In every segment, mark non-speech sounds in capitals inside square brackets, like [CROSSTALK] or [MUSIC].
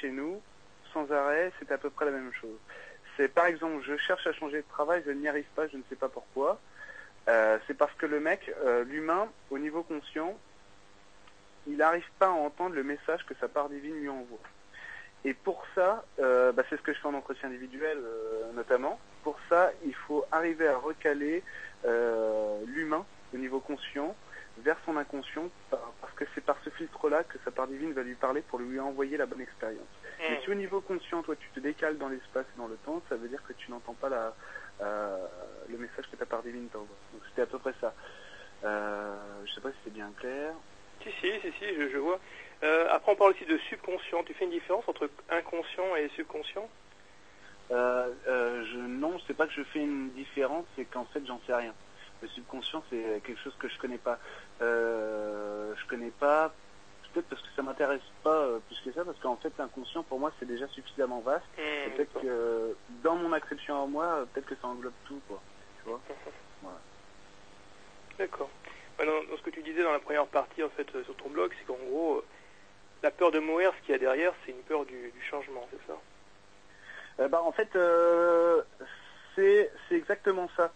chez nous, sans arrêt, c'est à peu près la même chose. C'est par exemple, je cherche à changer de travail, je n'y arrive pas, je ne sais pas pourquoi. Euh, c'est parce que le mec, euh, l'humain, au niveau conscient, il n'arrive pas à entendre le message que sa part divine lui envoie. Et pour ça, euh, bah, c'est ce que je fais en entretien individuel notamment. Pour ça, il faut arriver à recaler l'humain au niveau conscient vers son inconscient par- parce que c'est par ce filtre-là que sa part divine va lui parler pour lui envoyer la bonne expérience. Mais Mhm. si au niveau conscient, toi, tu te décales dans l'espace et dans le temps, ça veut dire que tu n'entends pas la, euh, le message que ta part divine t'envoie. Donc c'était à peu près ça. Euh, je sais pas si c'est bien clair. Si, si, si, si, je, je vois. Euh, après, on parle aussi de subconscient. Tu fais une différence entre inconscient et subconscient? Euh, euh, je, non, c'est pas que je fais une différence, c'est qu'en fait, j'en sais rien. Le subconscient, c'est quelque chose que je connais pas. Euh, je connais pas, peut-être parce que ça m'intéresse pas euh, plus que ça, parce qu'en fait, l'inconscient, pour moi, c'est déjà suffisamment vaste. Et Mhm, peut-être que dans mon acception à moi, euh, peut-être que ça englobe tout, quoi. Tu vois [LAUGHS] Voilà. D'accord. Dans, dans ce que tu disais dans la première partie, en fait, sur ton blog, c'est qu'en gros, la peur de mourir, ce qu'il y a derrière, c'est une peur du, du changement, c'est ça? Euh, bah, en fait, euh, c'est c'est exactement ça.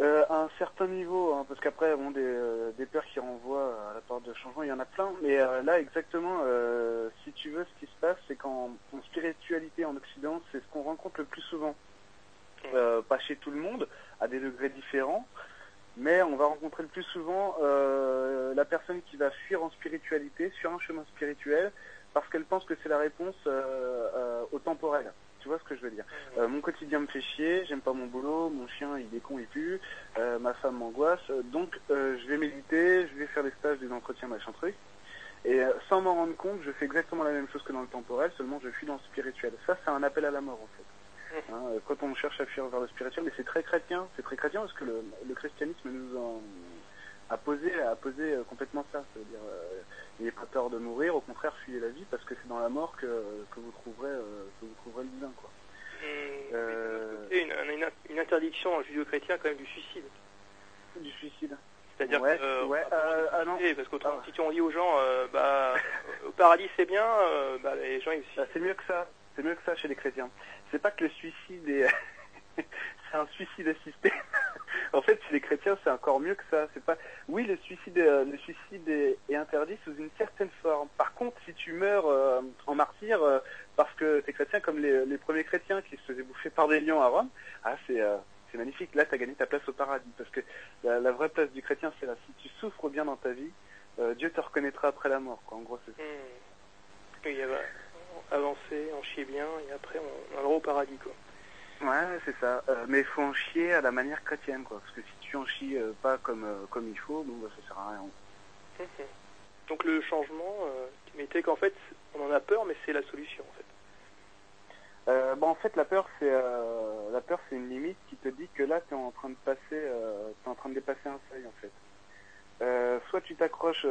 Euh, à un certain niveau, hein, parce qu'après, bon, des, euh, des peurs qui renvoient à la peur de changement, il y en a plein. Mais euh, là, exactement, euh, si tu veux, ce qui se passe, c'est qu'en en spiritualité en Occident, c'est ce qu'on rencontre le plus souvent. Euh, pas chez tout le monde, à des degrés différents, mais on va rencontrer le plus souvent la personne qui va fuir en spiritualité, sur un chemin spirituel, parce qu'elle pense que c'est la réponse au temporel. Tu vois ce que je veux dire Euh, Mon quotidien me fait chier, j'aime pas mon boulot, mon chien il est con, il pue, euh, ma femme m'angoisse, euh, donc euh, je vais méditer, je vais faire des stages, des entretiens, machin truc. Et sans m'en rendre compte, je fais exactement la même chose que dans le temporel, seulement je fuis dans le spirituel. Ça, c'est un appel à la mort en fait. Hein, euh, quand on cherche à fuir vers le spirituel, mais c'est très chrétien, c'est très chrétien parce que le, le christianisme nous en, a posé, a posé complètement ça. C'est-à-dire, n'ayez pas peur de mourir, au contraire, fuyez la vie parce que c'est dans la mort que, que vous trouverez, euh, que vous trouverez le divin, quoi. Euh, Et une, une, une interdiction en judéo-chrétien quand même du suicide. Du suicide. C'est-à-dire Ouais, que, euh, ouais, euh, ah non. parce qu'autrement, Ah. si on dit aux gens, bah, [LAUGHS] au paradis c'est bien, bah, les gens ils Bah, c'est mieux que ça. C'est mieux que ça chez les chrétiens. C'est pas que le suicide est, [LAUGHS] c'est un suicide assisté. [LAUGHS] en fait, chez les chrétiens, c'est encore mieux que ça. C'est pas, oui, le suicide, suicide est, interdit sous une certaine forme. Par contre, si tu meurs euh, en martyr euh, parce que t'es chrétien, comme les, premiers chrétiens qui se faisaient bouffer par des lions à Rome, ah, c'est, euh, magnifique. Là, t'as gagné ta place au paradis. Parce que la, vraie place du chrétien, c'est là. Si tu souffres bien dans ta vie, euh, Dieu te reconnaîtra après la mort. Quoi. En gros, ça. Hmm. Euh, avancer, en chier bien, et après on, on au paradis quoi. Ouais, c'est ça. Euh, mais il faut en chier à la manière chrétienne, quoi. Parce que si tu en chies euh, pas comme euh, comme il faut, bon, bah, ça sert à rien. Donc le changement, tu mettais qu'en fait on en a peur, mais c'est la solution en fait. Bon, en fait, la peur, c'est la peur, c'est une limite qui te dit que là, tu es en train de passer, t'es en train de dépasser un seuil, en fait. Soit tu t'accroches,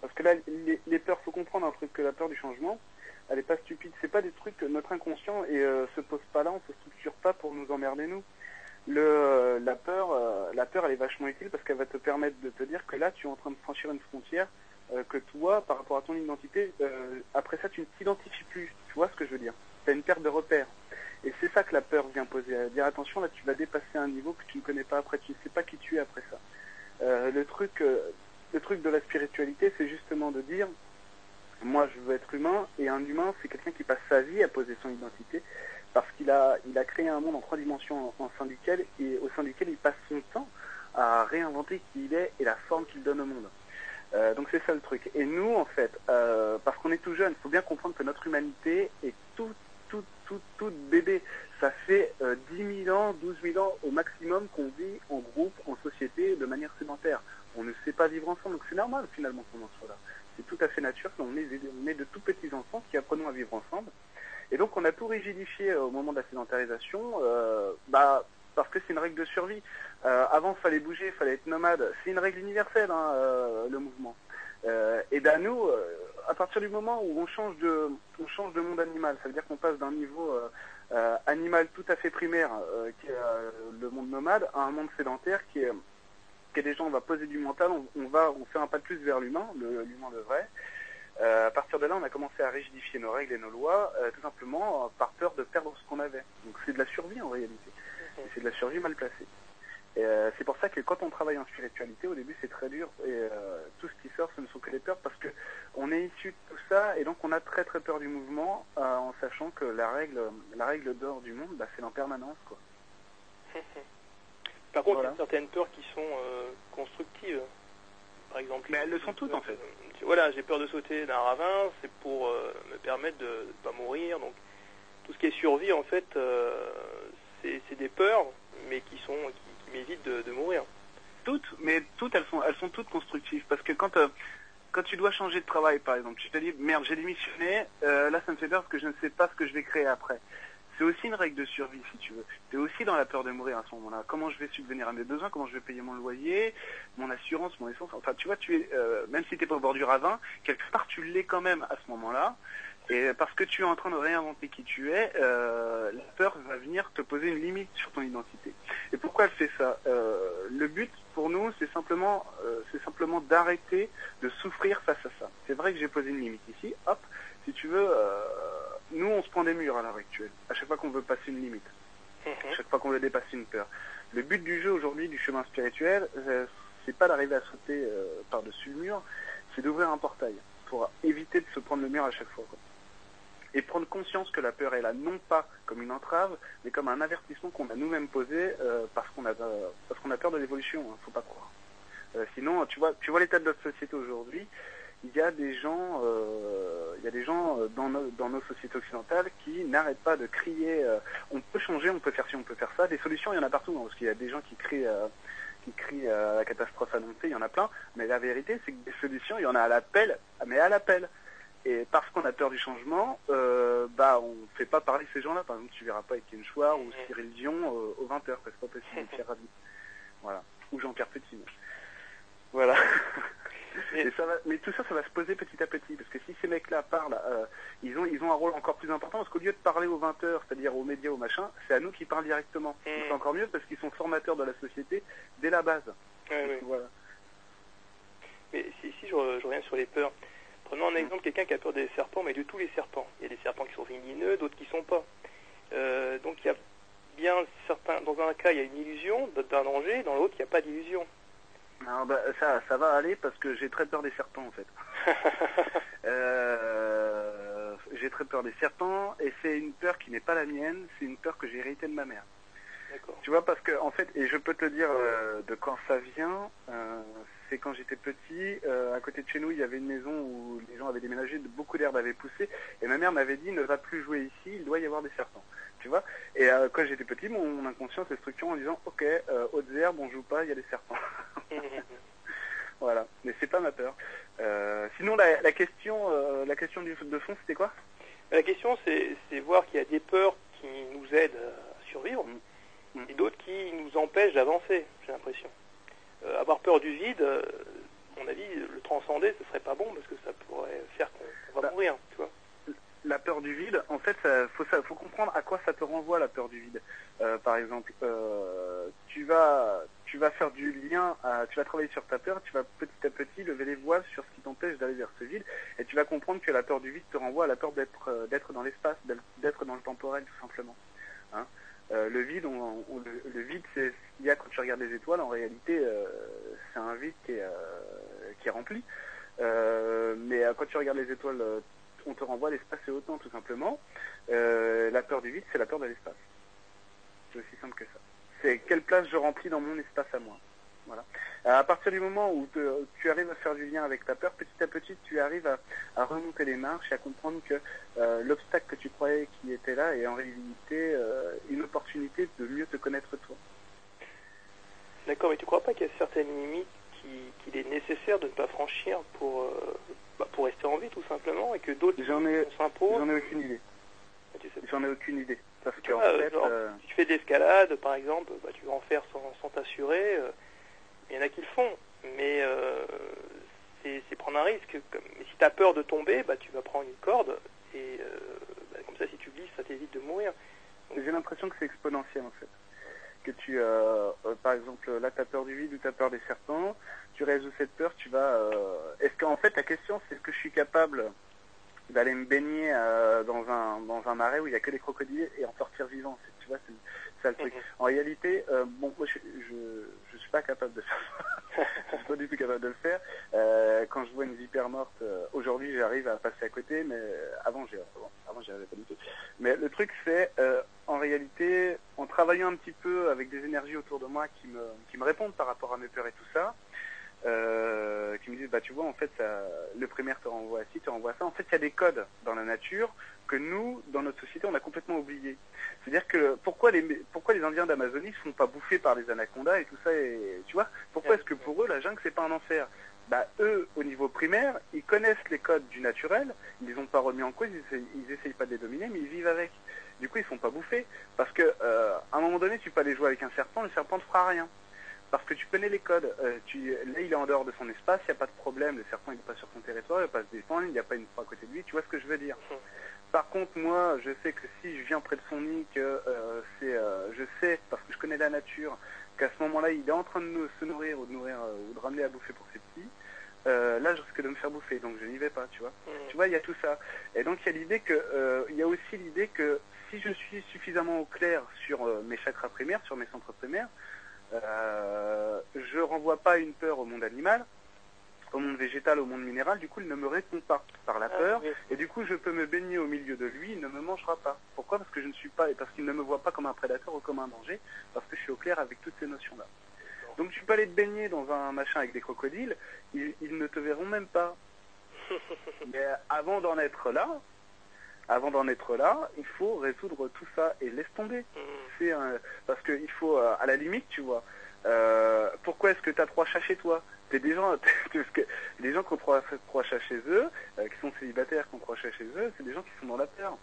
parce que là, les, les, peurs, faut comprendre un truc que la peur du changement, elle est pas stupide. C'est pas des trucs que notre inconscient et euh, se pose pas là, on se structure pas pour nous emmerder nous. Le, la peur, la peur, elle est vachement utile parce qu'elle va te permettre de te dire que là, tu es en train de franchir une frontière que toi, par rapport à ton identité, après ça, tu ne t'identifies plus. Tu vois ce que je veux dire? Tu une perte de repères. Et c'est ça que la peur vient poser. Dire attention, là tu vas dépasser un niveau que tu ne connais pas après, tu ne sais pas qui tu es après ça. Euh, le truc, euh, le truc de la spiritualité, c'est justement de dire, moi je veux être humain, et un humain, c'est quelqu'un qui passe sa vie à poser son identité, parce qu'il a, il créé un monde en trois dimensions au sein duquel il passe son temps à réinventer qui il est et la forme qu'il donne au monde. Euh, donc c'est ça le truc. Et nous, en fait, euh, parce qu'on est tout jeune, il faut bien comprendre que notre humanité est tout tout, tout, tout bébé. Ça fait euh, 10 000 ans, 12 000 ans au maximum qu'on vit en groupe, en société, de manière sédentaire. On ne sait pas vivre ensemble, donc c'est normal finalement qu'on en soit là. C'est tout à fait naturel, on est, de tout petits enfants qui apprenons à vivre ensemble. Et donc on a tout rigidifié euh, au moment de la sédentarisation, euh, bah, parce que c'est une règle de survie. Euh, avant, il fallait bouger, il fallait être nomade. C'est une règle universelle, hein, le mouvement. Et ben nous, à partir du moment où on change de, monde animal, ça veut dire qu'on passe d'un niveau animal tout à fait primaire, qui est le monde nomade, à un monde sédentaire qui est, qui est déjà on va poser du mental, on, on va, on fait un pas de plus vers l'humain, l'humain de vrai. à partir de là, on a commencé à rigidifier nos règles et nos lois, tout simplement par peur de perdre ce qu'on avait. Donc c'est de la survie en réalité. C'est de la survie mal placée. Euh, c'est pour ça que quand on travaille en spiritualité, au début c'est très dur et euh, tout ce qui sort, ce ne sont que les peurs parce que on est issu de tout ça et donc on a très très peur du mouvement euh, en sachant que la règle, la règle d'or du monde, bah, c'est l'impermanence quoi. [LAUGHS] Par contre, voilà. il y a certaines peurs qui sont constructives. Par exemple. Mais elles le sont toutes en fait. voilà, j'ai peur de sauter d'un ravin, c'est pour me permettre de ne pas mourir. Donc tout ce qui est survie en fait, c'est des peurs, mais qui sont qui, qui m'évitent de, de, mourir. Toutes, mais toutes elles sont elles sont toutes constructives parce que quand euh, quand tu dois changer de travail par exemple, tu te dis merde j'ai démissionné, euh, là ça me fait peur parce que je ne sais pas ce que je vais créer après. C'est aussi une règle de survie si tu veux. Tu es aussi dans la peur de mourir à ce moment-là. Comment je vais subvenir à mes besoins, comment je vais payer mon loyer, mon assurance, mon essence. Enfin tu vois, tu es euh, même si tu n'es pas au bord du ravin, quelque part tu l'es quand même à ce moment-là. Et parce que tu es en train de réinventer qui tu es, euh, la peur va venir te poser une limite sur ton identité. Et pourquoi elle fait ça? Euh, Le but pour nous, c'est simplement, euh, c'est simplement d'arrêter de souffrir face à ça. C'est vrai que j'ai posé une limite ici. Hop, si tu veux, euh, nous on se prend des murs à l'heure actuelle. À chaque fois qu'on veut passer une limite, Mhm. à chaque fois qu'on veut dépasser une peur. Le but du jeu aujourd'hui, du chemin spirituel, euh, c'est pas d'arriver à sauter euh, par-dessus le mur, c'est d'ouvrir un portail pour éviter de se prendre le mur à chaque fois. Quoi et prendre conscience que la peur est là non pas comme une entrave, mais comme un avertissement qu'on a nous-mêmes posé euh, parce qu'on a parce qu'on a peur de l'évolution. Hein, faut pas croire. Sinon, tu vois, tu vois l'état de notre société aujourd'hui. Il y a des gens, il y a des gens dans nos, dans nos sociétés occidentales qui n'arrêtent pas de crier. on peut changer, on peut faire ci, on peut faire ça. Des solutions, il y en a partout, hein, parce qu'il y a des gens qui crient qui crient à la catastrophe annoncée, il y en a plein. Mais la vérité, c'est que des solutions, il y en a à l'appel, mais à l'appel. Et parce qu'on a peur du changement, euh, bah on fait pas parler ces gens-là. Par exemple, tu verras pas Étienne Chouard ou Cyril Dion euh, aux 20h, c'est pas possible, Pierre Rabhi. [LAUGHS] Voilà. Ou Jean-Pierre Petit. Voilà. [LAUGHS] Et ça va, mais tout ça, ça va se poser petit à petit, parce que si ces mecs-là parlent, euh, ils ont ils ont un rôle encore plus important, parce qu'au lieu de parler aux 20h, c'est-à-dire aux médias, aux machins, c'est à nous qui parlent directement. Mmh. C'est encore mieux parce qu'ils sont formateurs de la société dès la base. Oui. Voilà. Mais si, si je, je reviens sur les peurs, Prenons un exemple, quelqu'un qui a peur des serpents, mais de tous les serpents. Il y a des serpents qui sont vénéneux, d'autres qui ne sont pas. Euh, donc il y a bien certains, dans un cas il y a une illusion d'un danger, dans l'autre il n'y a pas d'illusion. Alors bah, ça, ça va aller parce que j'ai très peur des serpents en fait. [LAUGHS] euh, j'ai très peur des serpents et c'est une peur qui n'est pas la mienne, c'est une peur que j'ai héritée de ma mère. Tu vois, parce que en fait, et je peux te dire euh, de quand ça vient, euh, c'est quand j'étais petit, euh, à côté de chez nous, il y avait une maison où les gens avaient déménagé, beaucoup d'herbes avaient poussé, et ma mère m'avait dit ne va plus jouer ici, il doit y avoir des serpents. Tu vois? Et euh, quand j'étais petit, mon, mon, inconscient s'est structuré en disant ok, euh, hautes herbes, on joue pas, il y a des serpents. [LAUGHS] voilà, mais c'est pas ma peur. Sinon, la, la question, la question du, de fond, c'était quoi? La question, c'est voir qu'il y a des peurs qui nous aident à survivre Mm. Mm. et d'autres qui nous empêchent d'avancer, j'ai l'impression. Euh, avoir peur du vide, euh, à mon avis, le transcender, ce serait pas bon parce que ça pourrait faire qu'on va Bah. mourir, tu vois. La peur du vide, en fait, ça, faut, ça, faut comprendre à quoi ça te renvoie la peur du vide. Euh, par exemple, tu vas, tu vas faire du lien, à- tu vas travailler sur ta peur, tu vas petit à petit lever les voiles sur ce qui t'empêche d'aller vers ce vide, et tu vas comprendre que la peur du vide te renvoie à la peur d'être, d'être dans l'espace, d'être- d'être dans le temporel, tout simplement. Hein Euh, le vide, on, on- le, le vide, c'est ce qu'il y a quand tu regardes les étoiles. En réalité, euh, c'est un vide qui est, euh, qui est rempli. Euh, mais euh, quand tu regardes les étoiles, on te renvoie à l'espace et au temps, tout simplement. La peur du vide, c'est la peur de l'espace. C'est aussi simple que ça. C'est quelle place je remplis dans mon espace à moi. Voilà. Euh, À partir du moment où te- tu arrives à faire du lien avec ta peur, petit à petit, tu arrives à, à remonter les marches et à comprendre que euh, l'obstacle que tu croyais qui était là est en réalité euh, une opportunité de mieux te connaître toi. D'accord, mais tu crois pas qu'il y a certaines limites qui- qu'il est nécessaire de ne pas franchir pour, euh, bah, pour rester en vie, tout simplement, et que d'autres s'imposent j'en ai aucune idée. tu sais J'en ai aucune idée. Parce Tu qu'en vois, fait, genre, Si tu fais de l'escalade, par exemple, bah, tu vas en faire sans t'assurer. Il y en a qui le font, mais euh, c'est prendre un risque. Comme- si tu as peur de tomber, bah, tu vas prendre une corde, et euh, bah, comme ça, si tu glisses, ça t'évite de mourir. J'ai l'impression que c'est exponentiel en fait. Que tu, euh, par exemple, là, tu as peur du vide ou tu as peur des serpents, tu résous cette peur, tu vas. Est-ce qu'en fait, la question, c'est est-ce que je suis capable d'aller me baigner dans un dans un marais où il y a que des crocodiles et en sortir vivant Tu vois, ça le truc. Mhm. En réalité, euh, bon, moi, je, je je suis pas capable de faire ça. [LAUGHS] je suis pas du tout capable de le faire. Euh, quand je vois une vipère morte, euh, aujourd'hui, j'arrive à passer à côté, mais avant, j'ai bon, avant, j'y arrivais pas du tout. Mais le truc, c'est euh, en réalité, en travaillant un petit peu avec des énergies autour de moi qui me, qui me répondent par rapport à mes peurs et tout ça, euh, qui me disent, bah tu vois, en fait, ça, le primaire te renvoie à ci, te renvoie à ça. En fait, il y a des codes dans la nature que nous, dans notre société, on a complètement oublié. C'est-à-dire que pourquoi les, pourquoi les Indiens d'Amazonie se font pas bouffer par les anacondas et tout ça, et tu vois, pourquoi est-ce que pour eux, la jungle, c'est pas un enfer? Bah, eux, au niveau primaire, ils connaissent les codes du naturel, ils les ont pas remis en cause, ils essayent, ils essayent pas de les dominer, mais ils vivent avec. Du coup, ils sont pas bouffés. Parce que, euh, à un moment donné, tu peux aller jouer avec un serpent, le serpent ne fera rien. Parce que tu connais les codes. Euh, tu, là, il est en dehors de son espace, il n'y a pas de problème, le serpent il n'est pas sur son territoire, il va pas se défendre, il n'y a pas une proie à côté de lui, tu vois ce que je veux dire? Mhm. Par contre, moi, je sais que si je viens près de son nid, que euh, c'est, euh, je sais, parce que je connais la nature, qu'à ce moment-là, il est en train de se nourrir ou de nourrir ou de ramener à bouffer pour ses petits, là, je risque de me faire bouffer, donc je n'y vais pas, tu vois. Mhm. Tu vois, il y a tout ça. Et donc, il y a l'idée que, il y a aussi l'idée que si je suis suffisamment au clair sur mes chakras primaires, sur mes centres primaires, euh, je renvoie pas une peur au monde animal, au monde végétal, au monde minéral, du coup, il ne me répond pas par la Ah, peur, oui. et du coup, je peux me baigner au milieu de lui, il ne me mangera pas. Pourquoi? Parce que je ne suis pas, et parce qu'il ne me voit pas comme un prédateur ou comme un danger, parce que je suis au clair avec toutes ces notions-là. Donc tu peux aller te baigner dans un machin avec des crocodiles, ils, ils ne te verront même pas. [LAUGHS] Mais avant d'en être là, avant d'en être là, il faut résoudre tout ça et laisse tomber. C'est un- parce qu'il faut, euh, à la limite, tu vois, euh, pourquoi est-ce que tu as trois chats chez toi? T'es des gens, [LAUGHS] parce que les gens qui ont trois, trois chats chez eux, euh, qui sont célibataires, qui ont trois chats chez eux, c'est des gens qui sont dans la peur.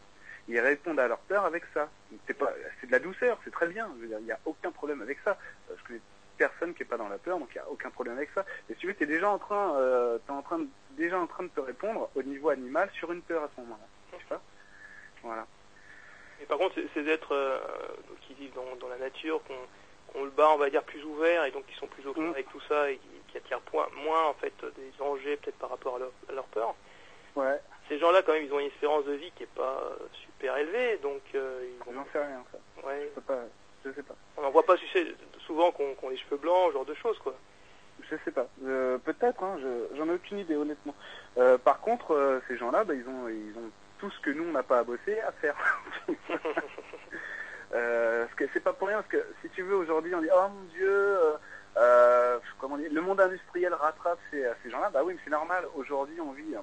Ils répondent à leur peur avec ça. C'est pas, c'est de la douceur, c'est très bien. Je veux dire, il n'y a aucun problème avec ça. Je connais personne qui est pas dans la peur, donc il n'y a aucun problème avec ça. Et si tu veux, t'es déjà en train, euh, t'es en train, de- déjà en train de te répondre au niveau animal sur une peur à ce moment-là. Voilà. Mais par contre, ces- êtres euh, qui vivent dans, dans la nature, qu'on qu'on le bat, on va dire, plus ouvert, et donc qui sont plus au Mhm. avec tout ça, et qui, qui attirent point, moins en fait des dangers peut-être par rapport à leur, à leur peur. Ouais, Ces gens-là, quand même, ils ont une espérance de vie qui est pas euh, super élevée, donc euh, ils vont- j'en sais rien, ça. ouais, Je sais pas. Je sais pas. on n'en voit pas souvent qu'on qu'on les cheveux blancs, ce genre de choses, quoi. Je sais pas. Euh, Peut-être, hein, je- j'en ai aucune idée, honnêtement. Euh, par contre, ces gens-là, bah, ils ont, ils ont tout ce que nous, on n'a pas à bosser à faire. [LAUGHS] euh, parce que c'est pas pour rien, parce que si tu veux, aujourd'hui, on dit, oh mon Dieu, euh, euh, comment dire, le monde industriel rattrape ces, ces gens-là. Bah oui, mais c'est normal. Aujourd'hui, on vit,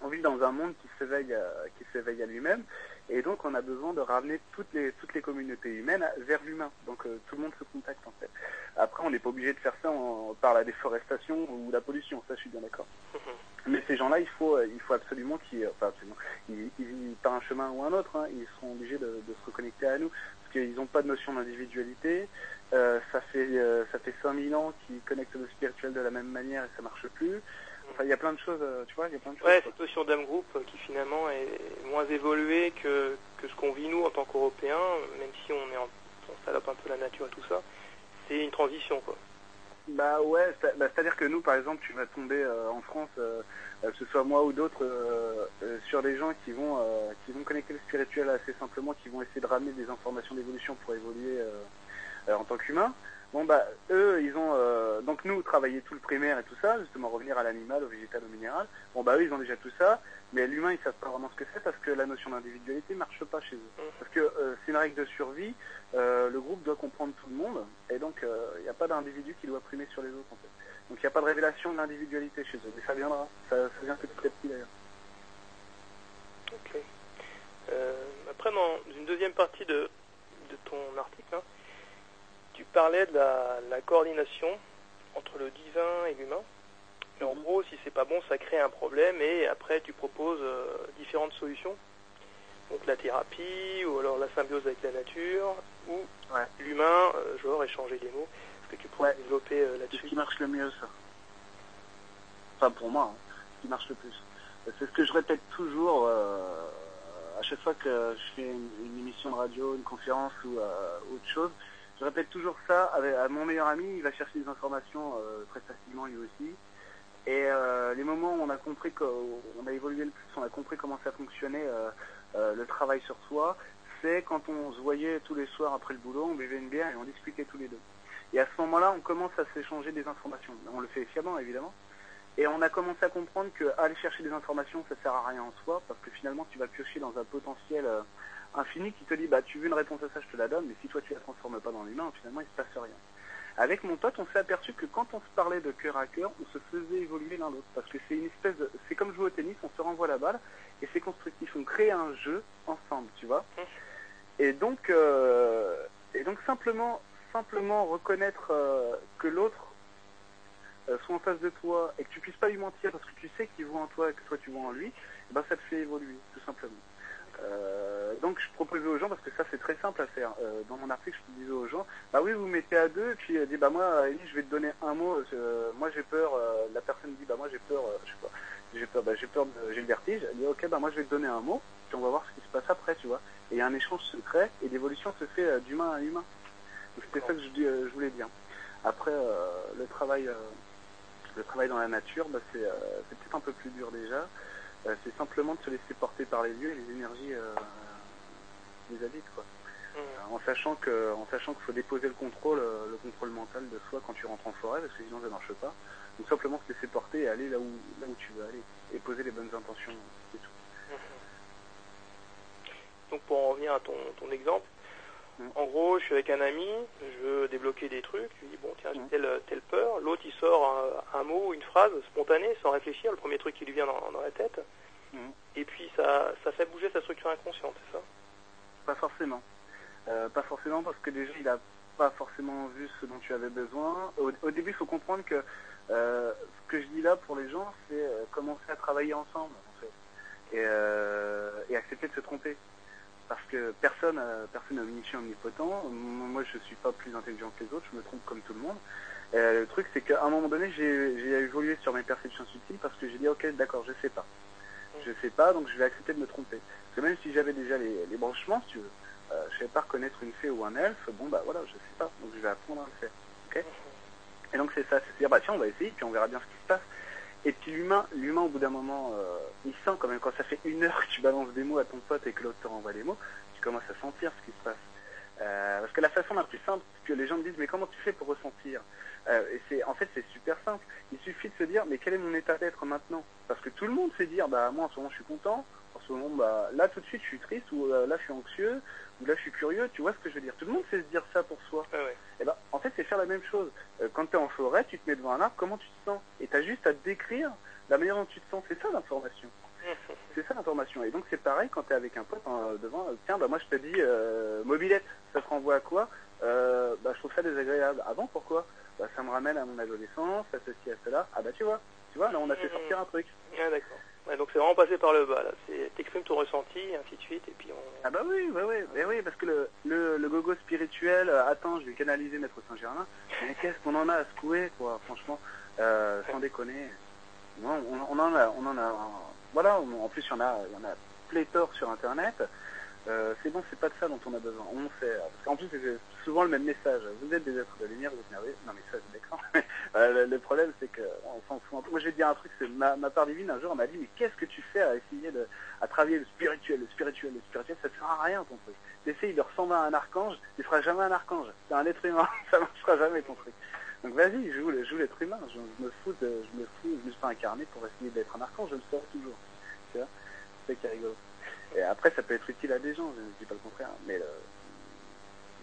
on vit dans un monde qui s'éveille, à- qui s'éveille à lui-même, et donc on a besoin de ramener toutes les, toutes les communautés humaines vers l'humain. Donc euh, tout le monde se contacte en fait. Après, on n'est pas obligé de faire ça en- par la déforestation ou la pollution, ça je suis bien d'accord. [LAUGHS] Mais ces gens-là, il faut, il faut absolument qu'ils, enfin absolument, ils, ils, par un chemin ou un autre, hein, ils seront obligés de, de, se reconnecter à nous, parce qu'ils n'ont pas de notion d'individualité. Euh, ça fait, euh, ça fait 5000 ans qu'ils connectent le spirituel de la même manière et ça marche plus. Enfin, il y a plein de choses, euh, tu vois, il y a plein de choses. Ouais, cette notion d'âme groupe qui finalement est moins évoluée que, que ce qu'on vit nous en tant qu'Européens, même si on est en, on salope un peu la nature et tout ça. C'est une transition, quoi. Bah ouais, c'est-à-dire bah, que nous, par exemple, tu vas tomber euh, en France, euh, que ce soit moi ou d'autres, euh, sur des gens qui vont qui vont connecter le spirituel assez simplement, qui vont essayer de ramener des informations d'évolution pour évoluer en tant qu'humain. Bon bah eux, ils ont donc nous travailler tout le primaire et tout ça, justement revenir à l'animal, au végétal, au minéral. Bon bah eux, ils ont déjà tout ça, mais l'humain, ils savent pas vraiment ce que c'est parce que la notion d'individualité marche pas chez eux. Parce que c'est une règle de survie. le groupe doit comprendre tout le monde, et donc il n'y a pas d'individu qui doit primer sur les autres en fait. Donc il n'y a pas de révélation de l'individualité chez eux, mais ça viendra, ça, ça vient petit à petit d'ailleurs. Ok. Euh, après, dans une deuxième partie de, de ton article, hein, tu parlais de la, la, coordination entre le divin et l'humain. En gros, si c'est pas bon, ça crée un problème et après tu proposes euh, différentes solutions. Donc la thérapie, ou alors la symbiose avec la nature, ou ouais. l'humain, euh, genre échanger des mots. Est-ce que tu pourrais Ouais. développer euh, là-dessus ce qui marche le mieux, ça. Enfin, pour moi, hein, ce qui marche le plus. C'est ce que je répète toujours euh, à chaque fois que je fais une, une émission de radio, une conférence ou euh, autre chose. Je répète toujours ça avec, à mon meilleur ami. Il va chercher des informations euh, très facilement lui aussi. Et euh, les moments où on a compris qu'on a évolué le plus, on a compris comment ça fonctionnait, euh, euh, le travail sur soi, c'est quand on se voyait tous les soirs après le boulot, on buvait une bière et on discutait tous les deux. Et à ce moment-là, on commence à s'échanger des informations. On le fait fiablement, évidemment. Et on a commencé à comprendre que aller chercher des informations, ça sert à rien en soi, parce que finalement, tu vas piocher dans un potentiel infini qui te dit, bah, tu veux une réponse à ça, je te la donne, mais si toi tu la transformes pas dans l'humain, finalement, il se passe rien. Avec mon pote, on s'est aperçu que quand on se parlait de cœur à cœur, on se faisait évoluer l'un l'autre, parce que c'est une espèce de, c'est comme jouer au tennis, on se renvoie la balle, et c'est constructif. On crée un jeu ensemble, tu vois. Et donc, euh, et donc simplement, simplement reconnaître euh, que l'autre euh, soit en face de toi et que tu puisses pas lui mentir parce que tu sais qu'il voit en toi et que toi tu vois en lui, eh ben ça te fait évoluer, tout simplement. Euh, donc je proposais aux gens, parce que ça c'est très simple à faire, euh, dans mon article je disais aux gens, bah oui vous mettez à deux, et puis euh, dit bah moi je vais te donner un mot, moi j'ai peur, la personne dit bah moi j'ai peur, je sais pas, j'ai peur, bah, j'ai peur, j'ai le vertige, elle dit ok bah moi je vais te donner un mot, puis on va voir ce qui se passe après, tu vois. Et il y a un échange secret et l'évolution se fait d'humain à humain. C'était ça que je, je voulais dire. Après le travail, le travail dans la nature, bah, c'est peut-être un peu plus dur déjà. Euh, c'est simplement de se laisser porter par les lieux et les énergies euh, qui les habitent, quoi. Mhm. Euh, En sachant que, en sachant qu'il faut déposer le contrôle, euh, le contrôle mental de soi quand tu rentres en forêt, parce que sinon ça marche pas. Donc simplement se laisser porter et aller là où, là où tu veux aller et poser les bonnes intentions, c'est tout. Donc pour en revenir à ton, ton exemple, En gros, je suis avec un ami, je veux débloquer des trucs, je lui dis bon tiens j'ai telle, telle peur, l'autre il sort un, un mot, une phrase spontanée, sans réfléchir, le premier truc qui lui vient dans, dans la tête, et puis ça, ça fait bouger sa structure inconsciente, c'est ça? Pas forcément. Euh, pas forcément parce que déjà il a pas forcément vu ce dont tu avais besoin. Au, au début, il faut comprendre que euh, ce que je dis là pour les gens, c'est euh, commencer à travailler ensemble en fait. Et, et accepter de se tromper. Parce que personne, euh, personne n'est omniscient, omnipotent. Moi, je suis pas plus intelligent que les autres. Je me trompe comme tout le monde. Euh, le truc, c'est qu'à un moment donné, j'ai évolué sur mes perceptions subtiles parce que j'ai dit, ok, d'accord, je sais pas. Je sais pas, donc je vais accepter de me tromper. Parce que même si j'avais déjà les, branchements, si tu veux, euh, je savais pas reconnaître une fée ou un elfe, bon bah voilà, je sais pas, donc je vais apprendre à le faire. Et donc c'est ça, c'est dire bah tiens on va essayer, puis on verra bien ce qui se passe. Et puis l'humain, au bout d'un moment, euh, il sent quand même quand ça fait une heure que tu balances des mots à ton pote et que l'autre te renvoie des mots, tu commences à sentir ce qui se passe. Euh, parce que la façon la plus simple, que les gens me disent mais comment tu fais pour ressentir? Euh, Et c'est en fait c'est super simple. Il suffit de se dire mais quel est mon état d'être maintenant? Parce que tout le monde sait dire bah moi en ce moment je suis content, en ce moment bah là tout de suite je suis triste ou euh, là je suis anxieux ou là je suis curieux. Tu vois ce que je veux dire Tout le monde sait se dire ça pour soi. Ah ouais. Et ben, en fait, c'est faire la même chose. Euh, quand tu es en forêt, tu te mets devant un arbre, comment tu te sens? Et tu as juste à te décrire la manière dont tu te sens. C'est ça l'information. [LAUGHS] C'est ça l'information. Et donc c'est pareil quand tu es avec un pote devant, tiens, bah moi je te dis mobilette, ça te renvoie à quoi? Bah, Je trouve ça désagréable. Ah bon, pourquoi? Bah, Ça me ramène à mon adolescence, à ceci, à cela. Ah bah tu vois, tu vois, là on a fait sortir un truc. Ah d'accord donc c'est vraiment passé par le bas, là. T'exprimes ton ressenti, et ainsi de suite, et puis on... Ah bah oui, bah oui, bah oui, parce que le, le, le gogo spirituel, euh, attends, je vais canaliser Maître Saint-Germain, mais qu'est-ce qu'on en a à secouer, quoi, franchement, euh, sans déconner. Non, on, en a, on en a, voilà, en plus il y en a, il y en a pléthore sur Internet, euh, c'est bon, c'est pas de ça dont on a besoin. On sait, parce qu'en plus c'est souvent le même message. Vous êtes des êtres de lumière, vous êtes nerveux. Non mais ça, c'est d'accord. [LAUGHS] euh, le, problème, c'est que on s'en fout. Moi, te dire un truc. C'est ma, ma, part divine un jour, m'a dit, mais qu'est-ce que tu fais à essayer de, à travailler le spirituel, le spirituel, le spirituel? Ça sert à rien ton truc. D'essayer de ressembler à un archange, tu feras jamais un archange. C'est un être humain, [LAUGHS] ça marchera jamais ton truc. Donc vas-y, joue, joue l'être humain. Je, me fous, de, je me fous, je me suis pas incarné pour essayer d'être un archange. Je le serai toujours. C'est ça qui est rigolo. Et après, ça peut être utile à des gens, je ne dis pas le contraire, mais le,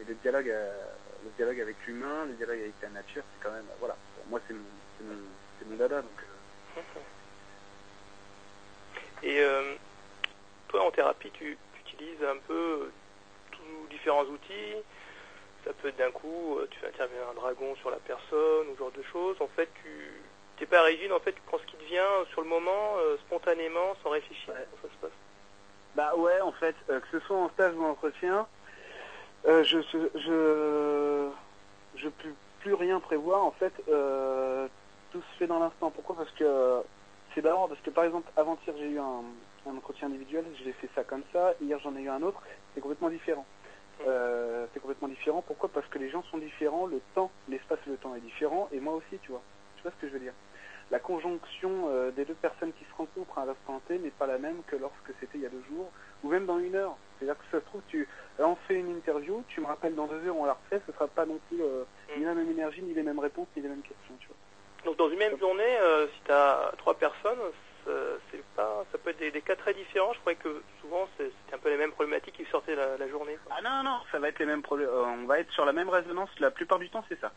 le dialogue, euh, le dialogue avec l'humain, le dialogue avec la nature, c'est quand même, voilà, pour moi c'est mon, mon, mon, dada. Donc, euh. Et euh, toi, en thérapie, tu, tu, utilises un peu tous différents outils. Ça peut être d'un coup, tu fais intervenir un dragon sur la personne ou ce genre de choses. En fait, tu n'es pas rigide, en fait, tu prends ce qui te vient sur le moment, spontanément, sans réfléchir. Comment ça se passe? Bah ouais, en fait, euh, que ce soit en stage ou en entretien, euh, je je je peux plus rien prévoir. En fait, euh, tout se fait dans l'instant. Pourquoi? Parce que c'est d'abord parce que par exemple avant-hier j'ai eu un, un, entretien individuel, j'ai fait ça comme ça. Hier j'en ai eu un autre, c'est complètement différent. Euh, c'est complètement différent. Pourquoi? Parce que les gens sont différents, le temps, l'espace et le temps est différent, et moi aussi, tu vois. Tu vois ce que je veux dire? La conjonction euh, des deux personnes qui se rencontrent à l'instant T n'est pas la même que lorsque c'était il y a deux jours, ou même dans une heure. C'est-à-dire que ça se trouve, tu, là on fait une interview, tu me rappelles dans deux heures, on la refait, ce sera pas non plus euh, mm. ni la même énergie, ni les mêmes réponses, ni les mêmes questions. Tu vois. Donc dans une même journée, euh, si tu as trois personnes, c'est pas, ça peut être des, cas très différents. Je crois que souvent c'est un peu les mêmes problématiques qui sortaient la, la journée. Ah non, non, ça va être les mêmes problèmes. on va être sur la même résonance. La plupart du temps, c'est ça.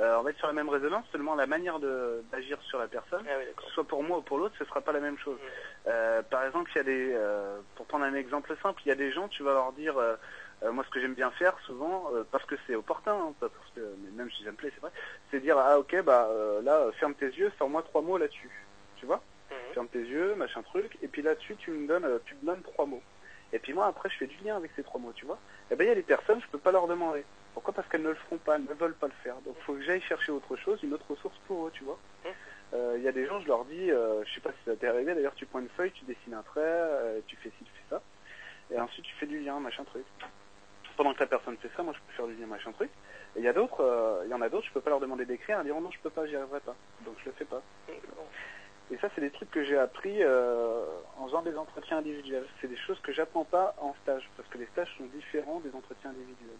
Euh, on va être sur la même résonance, seulement la manière d'agir sur la personne, ah soit pour moi ou pour l'autre, ce sera pas la même chose. Mm. Euh, par exemple, il y a des, euh, pour prendre un exemple simple, il y a des gens, tu vas leur dire, moi ce que j'aime bien faire souvent, parce que c'est opportun, hein, pas parce que, même si j'aime plaît, c'est vrai, c'est dire ah ok bah là ferme tes yeux, sors-moi trois mots là-dessus, tu vois. Ferme tes yeux, machin truc, et puis là-dessus tu me donnes, tu me donnes trois mots. Et puis moi après je fais du lien avec ces trois mots, tu vois. Et eh ben il y a des personnes, je peux pas leur demander. Pourquoi? Parce qu'elles ne le feront pas, elles ne veulent pas le faire. Donc il faut que j'aille chercher autre chose, une autre ressource pour eux, tu vois. Il euh, y a des gens, je leur dis, euh, je sais pas si ça t'est arrivé, d'ailleurs tu prends une feuille, tu dessines un trait, euh, tu fais ci, tu fais ça, et ensuite tu fais du lien, machin truc. Pendant que la personne fait ça, moi je peux faire du lien, machin truc. Et il y a d'autres, il y en a d'autres, je peux pas leur demander d'écrire, dire oh non je peux pas, j'y arriverai pas. Donc je le fais pas. Et ça, c'est des trucs que j'ai appris en faisant des entretiens individuels. C'est des choses que j'apprends pas en stage, parce que les stages sont différents des entretiens individuels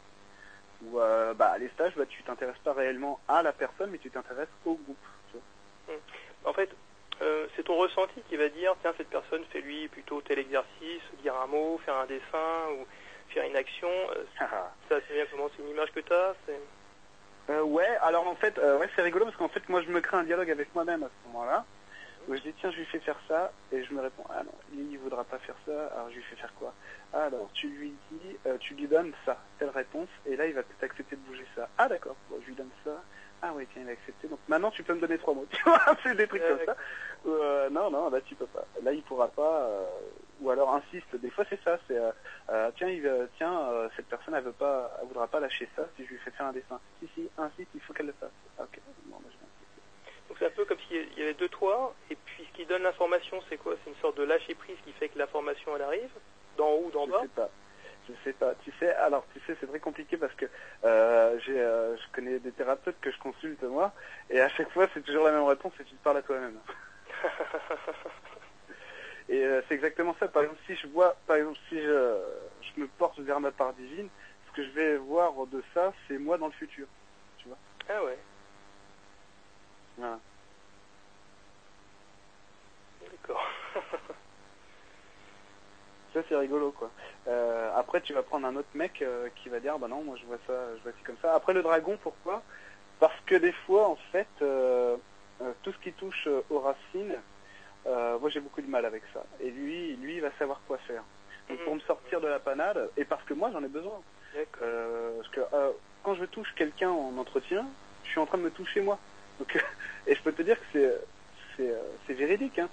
où euh, bah, les stages, bah, tu t'intéresses pas réellement à la personne, mais tu t'intéresses au groupe. Hmm. En fait, euh, c'est ton ressenti qui va dire, tiens, cette personne fait lui plutôt tel exercice, dire un mot, faire un dessin ou faire une action. Euh, [LAUGHS] ça, c'est bien comment c'est une image que tu as euh, Ouais, alors en fait, ouais, c'est rigolo parce qu'en fait, moi, je me crée un dialogue avec moi-même à ce moment-là. Je dis, tiens, je lui fais faire ça, et je me réponds, ah non, il ne voudra pas faire ça, alors je lui fais faire quoi? Alors, tu lui dis, euh, tu lui donnes ça, telle réponse, et là, il va peut-être accepter de bouger ça. Ah, d'accord, je lui donne ça. Ah oui, tiens, il a accepté. Donc maintenant, tu peux me donner trois mots. [LAUGHS] Tu vois, c'est des trucs comme ça. Euh, non, non, là, tu peux pas. Là, il pourra pas. Euh, ou alors insiste. Des fois, c'est ça. C'est tiens, il, tiens, cette personne, elle veut pas, elle voudra pas lâcher ça si je lui fais faire un dessin. Si, si, insiste, il faut qu'elle le fasse. Ah, ok. Bon, bah, donc c'est un peu comme s'il y avait deux toits, et puis ce qui donne l'information, c'est quoi? C'est une sorte de lâcher prise qui fait que l'information elle arrive, D'en haut ou d'en bas Je sais pas. Je sais pas. Tu sais, alors tu sais, c'est très compliqué parce que euh, j'ai, euh, je connais des thérapeutes que je consulte moi, et à chaque fois c'est toujours la même réponse et tu te parles à toi-même. [LAUGHS] et euh, c'est exactement ça. Par exemple, si je vois, par exemple, si je, je me porte vers ma part divine, ce que je vais voir de ça, c'est moi dans le futur. Tu vois? Ah ouais. Voilà. D'accord. [LAUGHS] Ça c'est rigolo quoi. Euh, après tu vas prendre un autre mec euh, qui va dire bah non moi je vois ça, je vois ça comme ça. Après le dragon pourquoi? Parce que des fois en fait euh, tout ce qui touche aux racines, moi, j'ai beaucoup de mal avec ça. Et lui, lui, il va savoir quoi faire. Donc, Mhm. pour me sortir de la panade, et parce que moi, j'en ai besoin. Parce que quand je touche quelqu'un en entretien, je suis en train de me toucher moi. Donc, [LAUGHS] et je peux te dire que c'est c'est c'est véridique. Hein.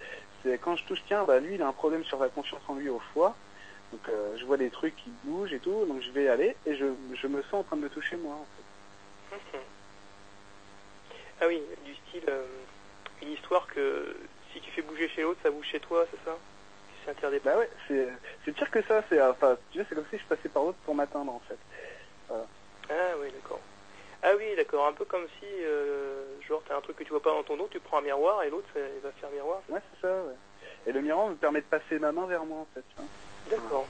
C'est quand je touche, tiens, bah lui, il a un problème sur la confiance en lui au foie. Donc, euh, je vois des trucs qui bougent et tout, donc je vais y aller et je, je me sens en train de me toucher moi. En fait. Ah oui, du style, euh, une histoire que si tu fais bouger chez l'autre, ça bouge chez toi, c'est ça? C'est interdépendant. Bah ouais, c'est c'est pire que ça. C'est euh, enfin, tu c'est comme si je passais par l'autre pour m'atteindre en fait. Ah oui, d'accord. Ah oui, d'accord. Un peu comme si, euh, genre, t'as un truc que tu vois pas dans ton dos, tu prends un miroir et l'autre, il va faire miroir. Ouais, c'est ça. Ouais. Et le miroir me permet de passer ma main vers moi en fait. D'accord.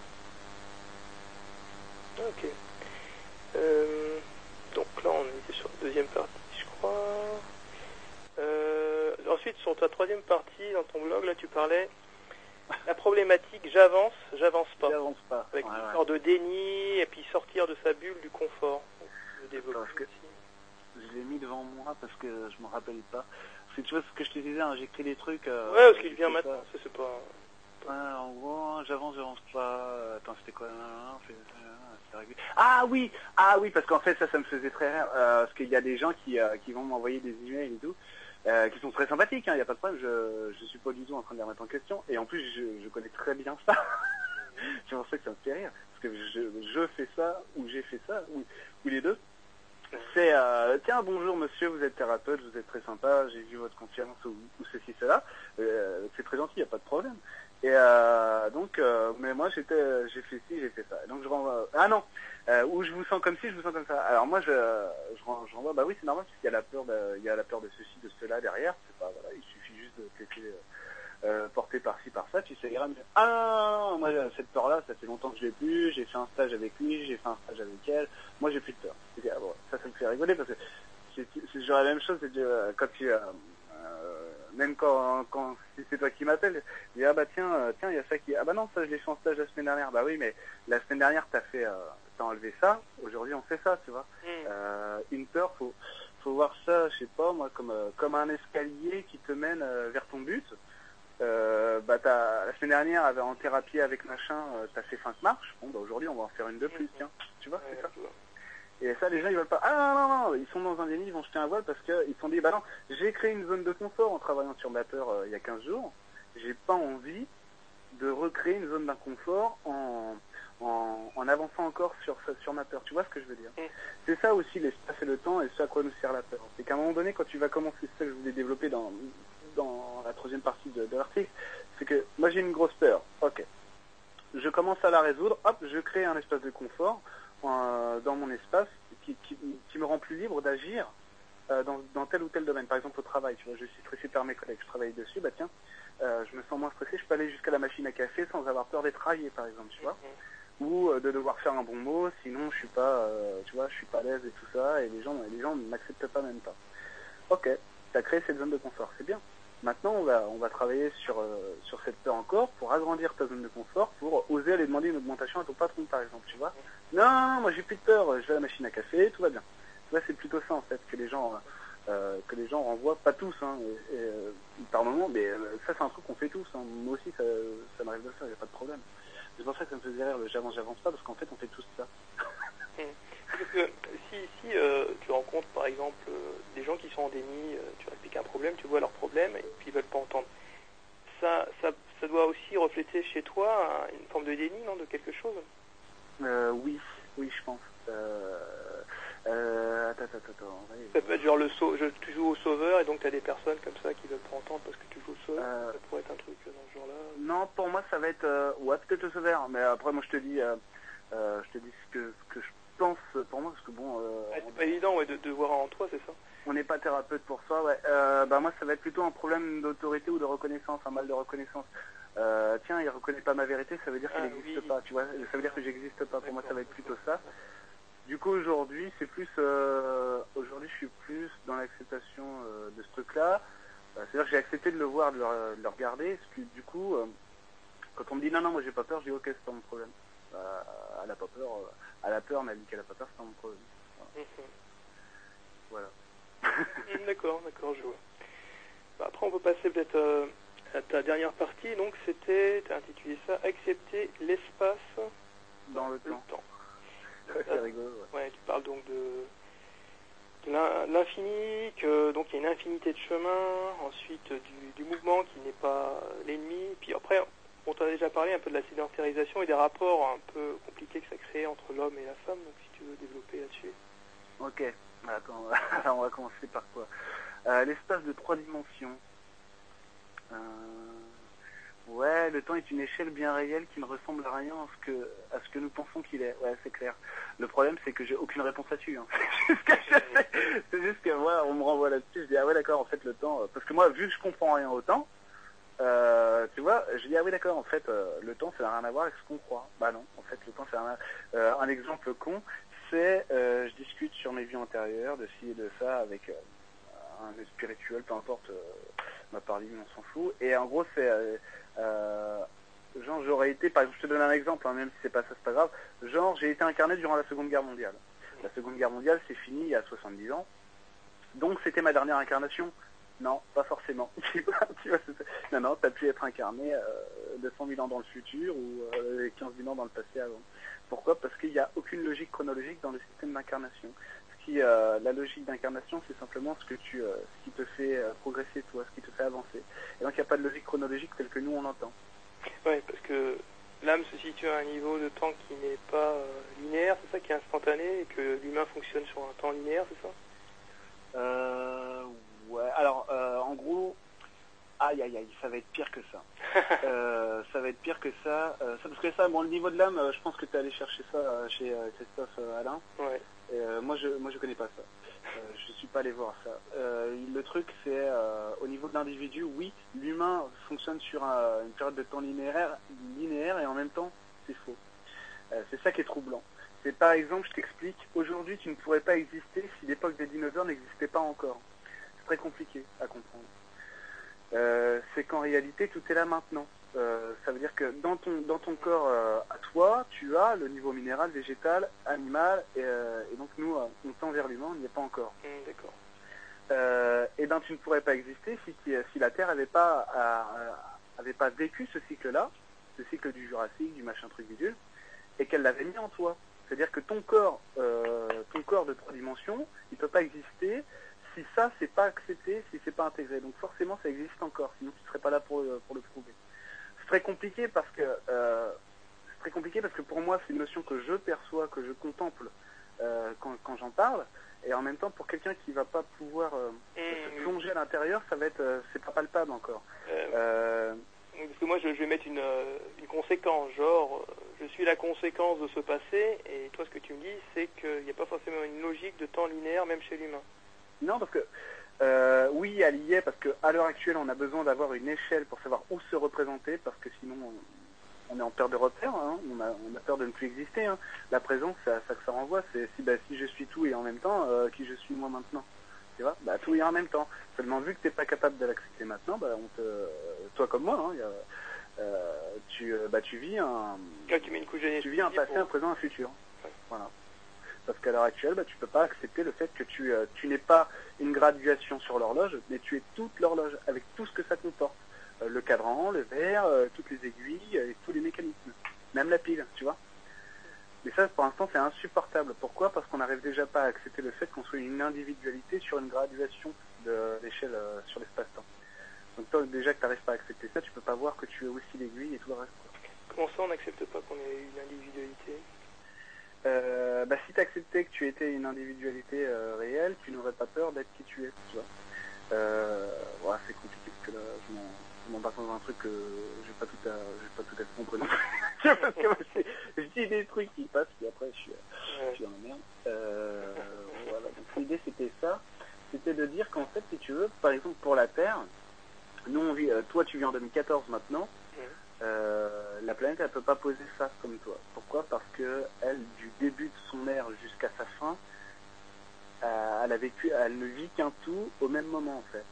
Ok. Euh, donc là, on était sur la deuxième partie, je crois. Euh, ensuite, sur ta troisième partie, dans ton blog, là, tu parlais la problématique j'avance, j'avance pas. J'avance pas. Avec Ouais, une ouais. sorte de déni et puis sortir de sa bulle du confort. Développer Parce que-. Je l'ai mis devant moi parce que je me rappelle pas. Parce que tu vois ce que je te disais, hein, j'écris des trucs. euh, Ouais, parce qu'il vient maintenant, ça. c'est pas. Ouais, en gros, j'avance, j'avance pas. Attends, c'était quoi réglé. Ah oui, ah oui, parce qu'en fait ça, ça me faisait très rire. euh, parce qu'il y a des gens qui, euh, qui vont m'envoyer des emails et tout, euh, qui sont très sympathiques. Il n'y a pas de problème. Je, je suis pas du tout en train de les remettre en question. Et en plus, je, je connais très bien ça. [LAUGHS] c'est pour ça que ça me fait rire. Parce que je, je fais ça ou j'ai fait ça ou, ou les deux. C'est euh, tiens bonjour monsieur, vous êtes thérapeute, vous êtes très sympa, j'ai vu votre confiance ou, ou ceci cela. Euh, c'est très gentil, il n'y a pas de problème. Et euh, donc, euh, mais moi j'étais, j'ai fait ci, j'ai fait ça. Donc je renvoie. Ah non, euh, où je vous sens comme ci, je vous sens comme ça. Alors moi je, je, je renvoie. Bah oui, c'est normal parce qu'il y a la peur, de, il y a la peur de ceci, de cela derrière. C'est pas voilà, il suffit juste de te laisser euh, porter par-ci par-ça, puis mieux. Ah moi cette peur-là, ça fait longtemps que je l'ai plus. J'ai fait un stage avec lui, j'ai fait un stage avec elle. Moi j'ai plus de peur. Et, ah, bon, ça, ça me fait rigoler parce que c'est genre la même chose. C'est euh, quand tu euh, euh, même quand, quand si c'est toi qui m'appelles, je dis ah bah tiens, tiens, il y a ça qui ah bah non, ça je l'ai fait en stage la semaine dernière. Bah oui, mais la semaine dernière t'as fait, t'as enlevé ça. Aujourd'hui on fait ça, tu vois. Euh, une peur, faut faut voir ça, je sais pas moi, comme comme un escalier qui te mène vers ton but. Euh, bah la semaine dernière en thérapie avec machin, euh, t'as fait cinq marches. Bon bah aujourd'hui on va en faire une de plus, tiens. Tu vois, c'est ça. Et ça, les gens, ils veulent pas. Ah non, non, non, ils sont dans un déni, ils vont jeter un voile parce qu'ils se sont dit, bah non, j'ai créé une zone de confort en travaillant sur ma peur euh, il y a 15 jours. J'ai pas envie de recréer une zone d'inconfort en, en, en avançant encore sur, sur ma peur. Tu vois ce que je veux dire? Mm. C'est ça aussi l'espace et le temps et ce à quoi nous sert la peur. C'est qu'à un moment donné, quand tu vas commencer, c'est ça que je voulais développer dans, dans la troisième partie de, l'article, c'est que moi j'ai une grosse peur. Ok. Je commence à la résoudre, hop, je crée un espace de confort dans mon espace qui, qui, qui me rend plus libre d'agir euh, dans, dans tel ou tel domaine. Par exemple au travail, tu vois, je suis stressé par mes collègues, je travaille dessus, bah tiens, euh, je me sens moins stressé, je peux aller jusqu'à la machine à café sans avoir peur d'être raillé par exemple, tu vois, ou euh, de devoir faire un bon mot, sinon je suis pas, tu vois, je suis pas à l'aise et tout ça, et les gens, les gens ne m'acceptent pas même pas. Ok, tu as créé cette zone de confort, c'est bien. Maintenant, on va, on va travailler sur, euh, sur cette peur encore pour agrandir ta zone de confort, pour oser aller demander une augmentation à ton patron, par exemple, tu vois. Non, moi j'ai plus de peur, je vais à la machine à café, tout va bien. Tu vois, c'est plutôt ça en fait que les gens, euh, que les gens renvoient, pas tous, hein, euh, par moment, mais euh, ça c'est un truc qu'on fait tous. hein. Moi aussi, ça, ça m'arrive de le faire, il n'y a pas de problème. C'est pour ça que ça me faisait rire le j'avance, j'avance pas, parce qu'en fait, on fait tous ça. Parce que si, si euh, tu rencontres par exemple euh, des gens qui sont en déni, euh, tu leur expliques un problème, tu vois leur problème et puis ils veulent pas entendre. Ça, ça, ça doit aussi refléter chez toi un- une forme de déni, non, de quelque chose? Euh, oui, oui, je pense. Euh, euh, attends, attends, attends. Ça peut être genre le sau- je, tu joues au sauveur et donc tu as des personnes comme ça qui veulent pas entendre parce que tu joues au sauveur. Euh, Ça pourrait être un truc dans ce genre-là. Non, pour moi, ça va être... euh, ouais, peut-être le sauveur, mais après, moi, je te dis... je te dis ce que, ce que je pense pour moi, parce que bon... euh, Ah, on- c'est pas évident ouais, de, de voir en toi, c'est ça On n'est pas thérapeute pour ça, ouais. Euh, bah moi, ça va être plutôt un problème d'autorité ou de reconnaissance, un mal de reconnaissance. Euh, tiens, il reconnaît pas ma vérité, ça veut dire qu'il Ah, n'existe oui. pas, tu vois. Ça veut dire que j'existe pas. Pour moi, ça va être plutôt ça. Du coup, aujourd'hui, c'est plus, euh, aujourd'hui, je suis plus dans l'acceptation de ce truc-là. C'est-à-dire que j'ai accepté de le voir, de le, de le regarder. Parce que du coup, quand on me dit non, non, moi j'ai pas peur, je dis ok, c'est pas mon problème. Elle a pas peur, euh, elle a peur, mais elle dit qu'elle a pas peur, c'est mon problème. Mhm. Voilà. [LAUGHS] D'accord, d'accord, je vois. Bah, après, on peut passer peut-être euh, ta dernière partie, donc c'était, tu as intitulé ça Accepter l'espace dans le, le temps. temps. [LAUGHS] C'est rigolo. ouais. Ouais, tu parles donc de, de l'in- l'infini, que donc il y a une infinité de chemins, ensuite du, du mouvement qui n'est pas l'ennemi, puis après on t'a déjà parlé un peu de la sédentarisation et des rapports un peu compliqués que ça crée entre l'homme et la femme, donc si tu veux développer là-dessus. Ok, attends, [LAUGHS] alors on va commencer par quoi? Euh, L'espace de trois dimensions. Euh, Ouais, le temps est une échelle bien réelle qui ne ressemble à rien à ce que, à ce que nous pensons qu'il est. Ouais, c'est clair. Le problème, c'est que j'ai aucune réponse là-dessus. Hein. [LAUGHS] C'est juste que je sais. C'est juste que moi, on me renvoie là-dessus. Je dis, ah ouais, d'accord, en fait, le temps... euh, Parce que moi, vu que je comprends rien au temps, euh, tu vois, je dis, ah oui, d'accord, en fait, euh, le temps, ça n'a rien à voir avec ce qu'on croit. Bah non, en fait, le temps, n'a rien. Euh, un exemple con, c'est, euh, je discute sur mes vies antérieures, de ci et de ça, avec euh, un spirituel, peu importe, euh, ma partie, on s'en fout. Et en gros, c'est... genre, j'aurais été, par exemple, je te donne un exemple, hein, même si c'est pas ça, c'est pas grave. Genre, j'ai été incarné durant la Seconde Guerre mondiale. La Seconde Guerre mondiale, c'est fini il y a 70 ans. Donc, c'était ma dernière incarnation Non, pas forcément. [LAUGHS] Tu vois, non, non, t'as pu être incarné euh, 200 000 ans dans le futur ou euh, 15 000 ans dans le passé avant. Pourquoi? Parce qu'il n'y a aucune logique chronologique dans le système d'incarnation. Ce qui, euh, la logique d'incarnation, c'est simplement ce que tu, euh, ce qui te fait euh, progresser, toi, ce qui te fait avancer. Et donc, il n'y a pas de logique chronologique telle que nous on l'entend. Ouais, parce que l'âme se situe à un niveau de temps qui n'est pas euh, linéaire, c'est ça, qui est instantané, et que l'humain fonctionne sur un temps linéaire, c'est ça Euh, ouais. Alors, euh, en gros, aïe, aïe, aïe, ça va être pire que ça. [LAUGHS] Euh, ça va être pire que ça. Euh, ça parce que ça, bon, le niveau de l'âme, euh, je pense que tu es allé chercher ça chez Christophe Alain. Ouais. Et, moi, je, moi, je connais pas ça. Je suis pas allé voir ça. Le truc, c'est au niveau de l'individu, oui, l'humain fonctionne sur un- une période de temps linéaire, linéaire et en même temps, c'est faux. C'est ça qui est troublant. C'est par exemple, je t'explique, aujourd'hui, tu ne pourrais pas exister si l'époque des dinosaures n'existait pas encore. C'est très compliqué à comprendre. Euh, c'est qu'en réalité, tout est là maintenant. Euh, ça veut dire que dans ton, dans ton corps euh, à toi, tu as le niveau minéral, végétal, animal, et, et donc nous, on tend vers l'humain, on n'y est pas encore. Hum, D'accord. Et ben tu ne pourrais pas exister si, si la Terre n'avait pas, avait pas vécu ce cycle-là, ce cycle du Jurassique, du machin truc bidule, et qu'elle l'avait mis en toi. C'est-à-dire que ton corps, ton corps de trois dimensions, il peut pas exister si ça c'est pas accepté, si c'est pas intégré. Donc forcément ça existe encore, sinon tu serais pas là pour, le- pour le prouver. C'est très compliqué parce que euh, c'est très compliqué parce que pour moi c'est une notion que je perçois, que je contemple euh, quand, quand j'en parle, et en même temps pour quelqu'un qui va pas pouvoir euh, se plonger à l'intérieur, ça va être euh, c'est pas palpable encore. euh, Euh, Parce que moi, je, je vais mettre une, euh, une conséquence, genre, euh, je suis la conséquence de ce passé, et toi, ce que tu me dis, c'est qu'il n'y a pas forcément une logique de temps linéaire, même chez l'humain. Non, parce que euh, oui, elle y est, parce qu'à l'heure actuelle, on a besoin d'avoir une échelle pour savoir où se représenter, parce que sinon, on, on est en peur de repère, hein, on, a, on a peur de ne plus exister. hein. La présence, c'est à ça que ça renvoie, c'est si, bah, si je suis tout et en même temps, euh, qui je suis moi maintenant. Tu vois? Bah, Tout et en même temps. Seulement, vu que tu n'es pas capable de l'accepter maintenant, bah, on te, toi comme moi, hein, y a, euh, tu, euh, bah, tu vis un, Là, tu mets une couche tu vis un passé, pour- un présent, un futur. Ouais. Voilà. Parce qu'à l'heure actuelle, bah, tu peux pas accepter le fait que tu, euh, tu n'es pas une graduation sur l'horloge, mais tu es toute l'horloge, avec tout ce que ça comporte. Euh, le cadran, le verre, euh, toutes les aiguilles euh, et tous les mécanismes. Même la pile, tu vois. Mais ça, pour l'instant, c'est insupportable. Pourquoi? Parce qu'on n'arrive déjà pas à accepter le fait qu'on soit une individualité sur une graduation de l'échelle sur l'espace-temps. Donc toi, déjà que tu n'arrives pas à accepter ça, tu peux pas voir que tu es aussi l'aiguille et tout le reste. Comment ça, on n'accepte pas qu'on ait une individualité? Euh, bah, si tu acceptais que tu étais une individualité euh, réelle, tu n'aurais pas peur d'être qui tu es, tu vois. Euh, c'est compliqué parce que là, je m'embarque dans un truc que j'ai pas tout à, j'ai pas tout à fait compris. [LAUGHS] je dis des trucs qui passent, puis après je suis, je suis dans la merde. Euh, voilà. Donc l'idée c'était ça, c'était de dire qu'en fait, si tu veux, par exemple pour la Terre, nous on vit, toi tu vis en 2014 maintenant. Euh, la planète elle peut pas poser ça comme toi. Pourquoi? Parce que elle, du début de son ère jusqu'à sa fin, euh, elle a vécu, elle ne vit qu'un tout au même moment en fait.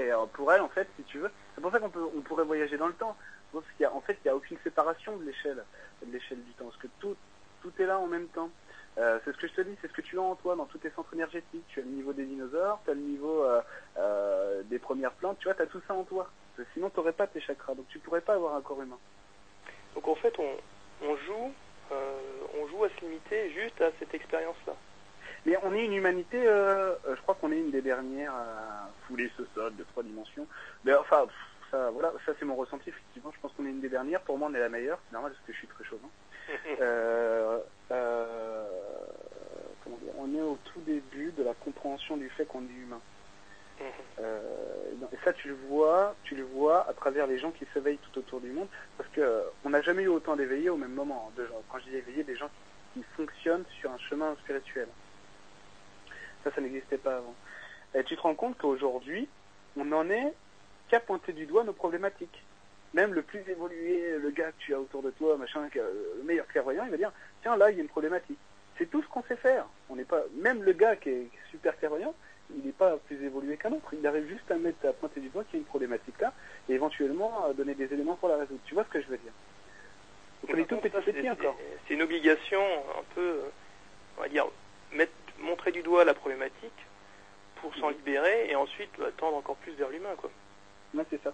Et euh, pour elle en fait, si tu veux, c'est pour ça qu'on pourrait voyager dans le temps. Parce qu'il en fait, il n'y a aucune séparation de l'échelle, de l'échelle du temps, parce que tout, tout est là en même temps. C'est ce que je te dis, c'est ce que tu as en toi dans tous tes centres énergétiques. Tu as le niveau des dinosaures, tu as le niveau des premières plantes, tu vois, tu as tout ça en toi. Sinon, tu n'aurais pas tes chakras, donc tu pourrais pas avoir un corps humain. Donc en fait, on, on joue, on joue à se limiter juste à cette expérience-là. Mais on est une humanité, je crois qu'on est une des dernières à fouler ce sol de trois dimensions. Mais enfin, ça, voilà, ça c'est mon ressenti, effectivement. Je pense qu'on est une des dernières. Pour moi, on est la meilleure. C'est normal parce que je suis très [LAUGHS] euh, euh, dire, on est au tout début de la compréhension du fait qu'on est humain. Euh, et ça, tu le vois, tu le vois à travers les gens qui s'éveillent tout autour du monde, parce que on n'a jamais eu autant d'éveillés au même moment. De gens, quand je dis éveillés, des gens qui, fonctionnent sur un chemin spirituel. Ça, ça n'existait pas avant. Et tu te rends compte qu'aujourd'hui, on en est qu'à pointer du doigt nos problématiques. Même le plus évolué, le gars que tu as autour de toi, machin, le meilleur clairvoyant, il va dire tiens là il y a une problématique. C'est tout ce qu'on sait faire. On n'est pas même le gars qui est super clairvoyant, il n'est pas plus évolué qu'un autre. Il arrive juste à mettre à pointer du doigt qu'il y a une problématique là et éventuellement à donner des éléments pour la résoudre. Tu vois ce que je veux dire? Donc on est tout petit, petit encore. C'est une obligation un peu, on va dire, mettre, montrer du doigt la problématique pour s'en libérer et ensuite bah, tendre encore plus vers l'humain quoi. Ouais, c'est ça.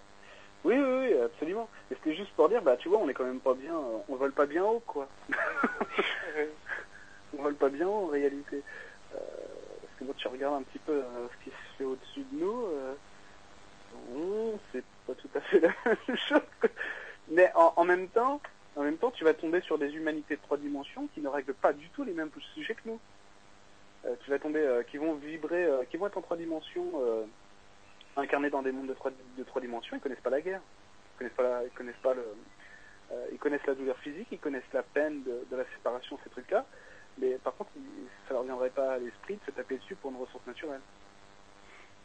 Oui, oui, oui, absolument. Et c'était juste pour dire, bah, tu vois, on est quand même pas bien, on vole pas bien haut, quoi. [LAUGHS] on vole pas bien haut, en réalité. Euh, que bon, tu regardes un petit peu euh, ce qui se fait au-dessus de nous, euh, c'est pas tout à fait la [LAUGHS] même chose. Mais en, même temps, en même temps, tu vas tomber sur des humanités de trois dimensions qui ne règlent pas du tout les mêmes sujets que nous. Euh, tu vas tomber, qui vont vibrer, qui vont être en trois dimensions incarnés dans des mondes de trois, dimensions, ils connaissent pas la guerre. Ils connaissent pas ils connaissent pas le, ils connaissent la douleur physique, ils connaissent la peine de la séparation, ces trucs-là. Mais par contre, ça leur viendrait pas à l'esprit de se taper dessus pour une ressource naturelle.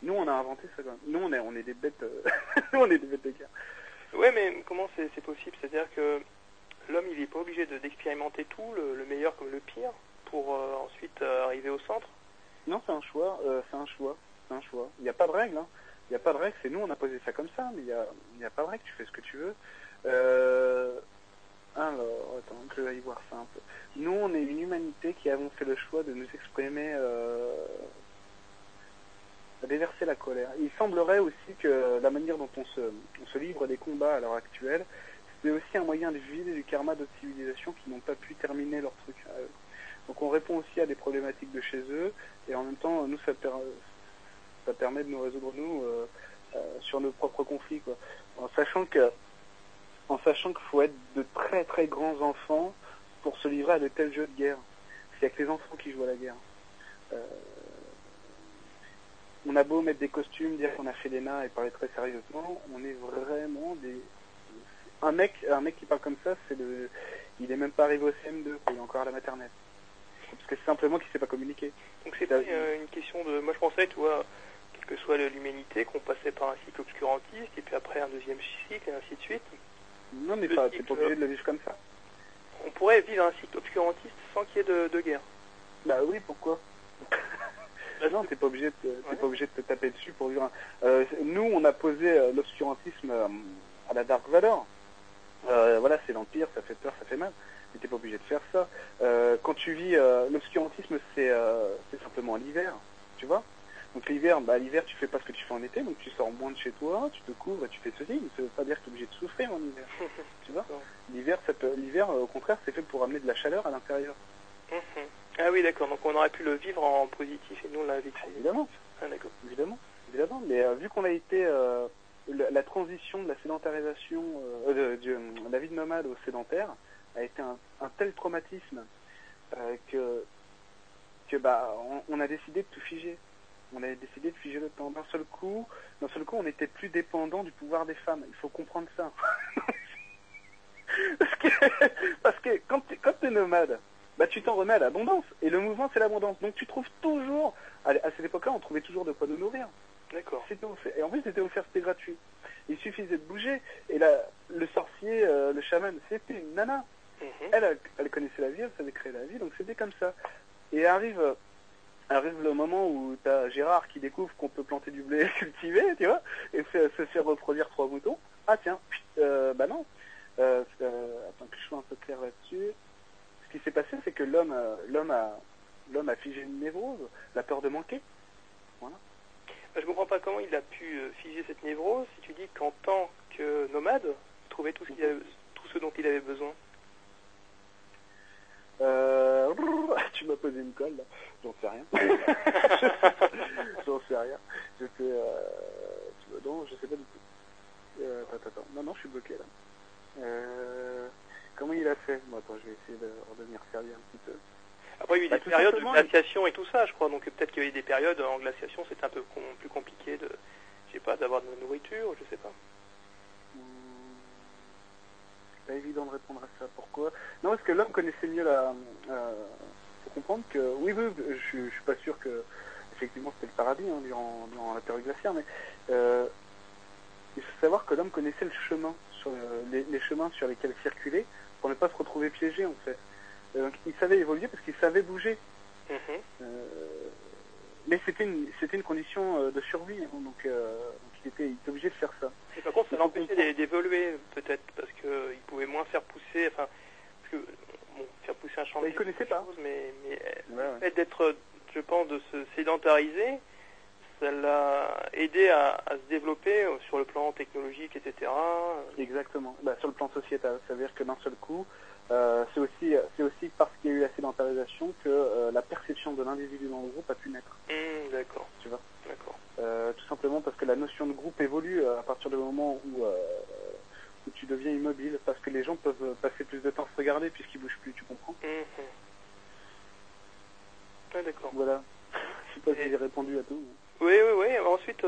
Nous, on a inventé ça. Quand même. Nous, on est, on est des bêtes, euh, [LAUGHS] on est des bêtes de guerre. Ouais, mais comment c'est possible? C'est-à-dire que l'homme, il n'est pas obligé d'expérimenter tout, le, le, meilleur comme le pire, pour euh, ensuite arriver au centre? Non, c'est un choix. c'est un choix. C'est un choix. Il n'y a pas de règle. Hein. Il n'y a pas de règle, c'est nous, on a posé ça comme ça, mais il n'y a, a pas de règle, tu fais ce que tu veux. Alors, attends, je vais y voir simple. Nous, on est une humanité qui avons fait le choix de nous exprimer, euh, à déverser la colère. Il semblerait aussi que la manière dont on se, on se livre des combats à l'heure actuelle, c'est aussi un moyen de vider du karma d'autres civilisations qui n'ont pas pu terminer leur truc. Donc on répond aussi à des problématiques de chez eux, et en même temps, nous, ça, ça permet de nous résoudre nous euh, euh, sur nos propres conflits, quoi. En sachant que, en sachant qu'il faut être de très très grands enfants pour se livrer à de tels jeux de guerre. C'est avec les enfants qui jouent à la guerre. Euh, on a beau mettre des costumes, dire qu'on a fait des nains et parler très sérieusement, on est vraiment des. Un mec, un mec qui parle comme ça, c'est le, il est même pas arrivé au CM2, il est encore à la maternelle. Parce que c'est simplement qu'il sait pas communiquer. Donc c'est pas une question de. Moi je pensais, tu vois, que soit l'humanité, qu'on passait par un cycle obscurantiste, et puis après un deuxième cycle, et ainsi de suite. Non, mais pas, t'es pas obligé de le vivre comme ça. On pourrait vivre un cycle obscurantiste sans qu'il y ait de, de, guerre. Bah oui, pourquoi? Bah, Non, t'es pas obligé de, ouais. pas obligé de te taper dessus pour vivre un... Euh, nous, on a posé euh, l'obscurantisme euh, à la Dark Valor. voilà, c'est l'Empire, ça fait peur, ça fait mal. Mais t'es pas obligé de faire ça. quand tu vis... l'obscurantisme, c'est simplement l'hiver, tu vois? Donc l'hiver, bah, l'hiver tu fais pas ce que tu fais en été, donc tu sors moins de chez toi, tu te couvres et tu fais ceci, mais ça veut pas dire que tu es obligé de souffrir en hiver. [LAUGHS] tu vois L'hiver, l'hiver, au contraire, c'est fait pour amener de la chaleur à l'intérieur. Ah oui, d'accord. Donc on aurait pu le vivre en positif et nous on l'a vécu. évidemment. Ah, d'accord. Évidemment. Évidemment. Mais euh, vu qu'on a été euh, la, la, transition de la sédentarisation, euh, de, de, de, la vie de nomade au sédentaire, a été un, un tel traumatisme que que bah on, on a décidé de tout figer on avait décidé de figer le temps. D'un seul coup, d'un seul coup, on n'était plus dépendant du pouvoir des femmes. Il faut comprendre ça. [LAUGHS] parce que, parce que quand tu es, nomade, bah, tu t'en remets à l'abondance. Et le mouvement, c'est l'abondance. Donc tu trouves toujours, à, à cette époque-là, on trouvait toujours de quoi nous nourrir. D'accord. Et en plus, c'était offert, c'était gratuit. Il suffisait de bouger. Et là, le sorcier, euh, le chaman, c'était une nana. Mm -hmm. elle, elle connaissait la vie, elle savait créer la vie, donc c'était comme ça. Et arrive arrive le moment où tu as Gérard qui découvre qu'on peut planter du blé [LAUGHS] cultivé, tu vois, et se faire reproduire trois boutons. Ah tiens, euh, bah non. Euh, euh, attends que je sois un peu clair là-dessus. Ce qui s'est passé, c'est que l'homme, euh, l'homme a, figé une névrose, la peur de manquer. Voilà. Je comprends pas comment il a pu euh, figer cette névrose si tu dis qu'en tant que nomade, il trouvait tout ce mm-hmm. dont il avait besoin. Euh... [LAUGHS] Tu m'as posé une colle, là. J'en sais rien. [LAUGHS] J'en sais rien. J'étais... Euh... Non, je sais pas du tout. Euh, attends, attends. Non, non, je suis bloqué, là. Euh... Comment il a fait? Bon, attends, je vais essayer de redevenir sérieux un petit peu. Après, il y a eu Bah, des périodes de glaciation et tout ça, je crois. Donc peut-être qu'il y a eu des périodes en glaciation, c'était un peu com- plus compliqué de, je sais pas, d'avoir de la nourriture, je sais pas. Hum, C'est pas évident de répondre à ça. Pourquoi? Non, parce que l'homme connaissait mieux la... Euh... faut comprendre que... Oui, oui, je, je suis pas sûr que... Effectivement, c'était le paradis hein, durant, durant la période glaciaire, mais... Euh... Il faut savoir que l'homme connaissait le chemin, sur le- les, les chemins sur lesquels circuler, pour ne pas se retrouver piégé, en fait. Euh, Donc, il savait évoluer parce qu'il savait bouger. Mhm. Mais c'était une, c'était une condition euh, de survie, hein, donc, euh, donc il, était, il était obligé de faire ça. Et par contre, ça l'empêchait d'évoluer, peut-être, parce qu'il pouvait moins faire pousser, enfin, bon, faire pousser un champ Bah, il connaissait pas. mais, mais euh, Ouais, le ouais. fait d'être, je pense, de se sédentariser, ça l'a aidé à, à se développer euh, sur le plan technologique, etc. Exactement. Bah, sur le plan sociétal, ça veut dire que d'un seul coup, euh, c'est aussi, c'est aussi parce qu'il y a eu la sédentarisation que euh, la perception de l'individu dans le groupe a pu naître. Hum, d'accord, Tu vois? d'accord. Euh, tout simplement parce que la notion de groupe évolue à partir du moment où, où tu deviens immobile, parce que les gens peuvent passer plus de temps à se regarder puisqu'ils bougent plus. Tu comprends? Mhm. Ah, d'accord. Voilà. Je sais pas si j'ai répondu à tout. Oui, oui, oui. Ensuite,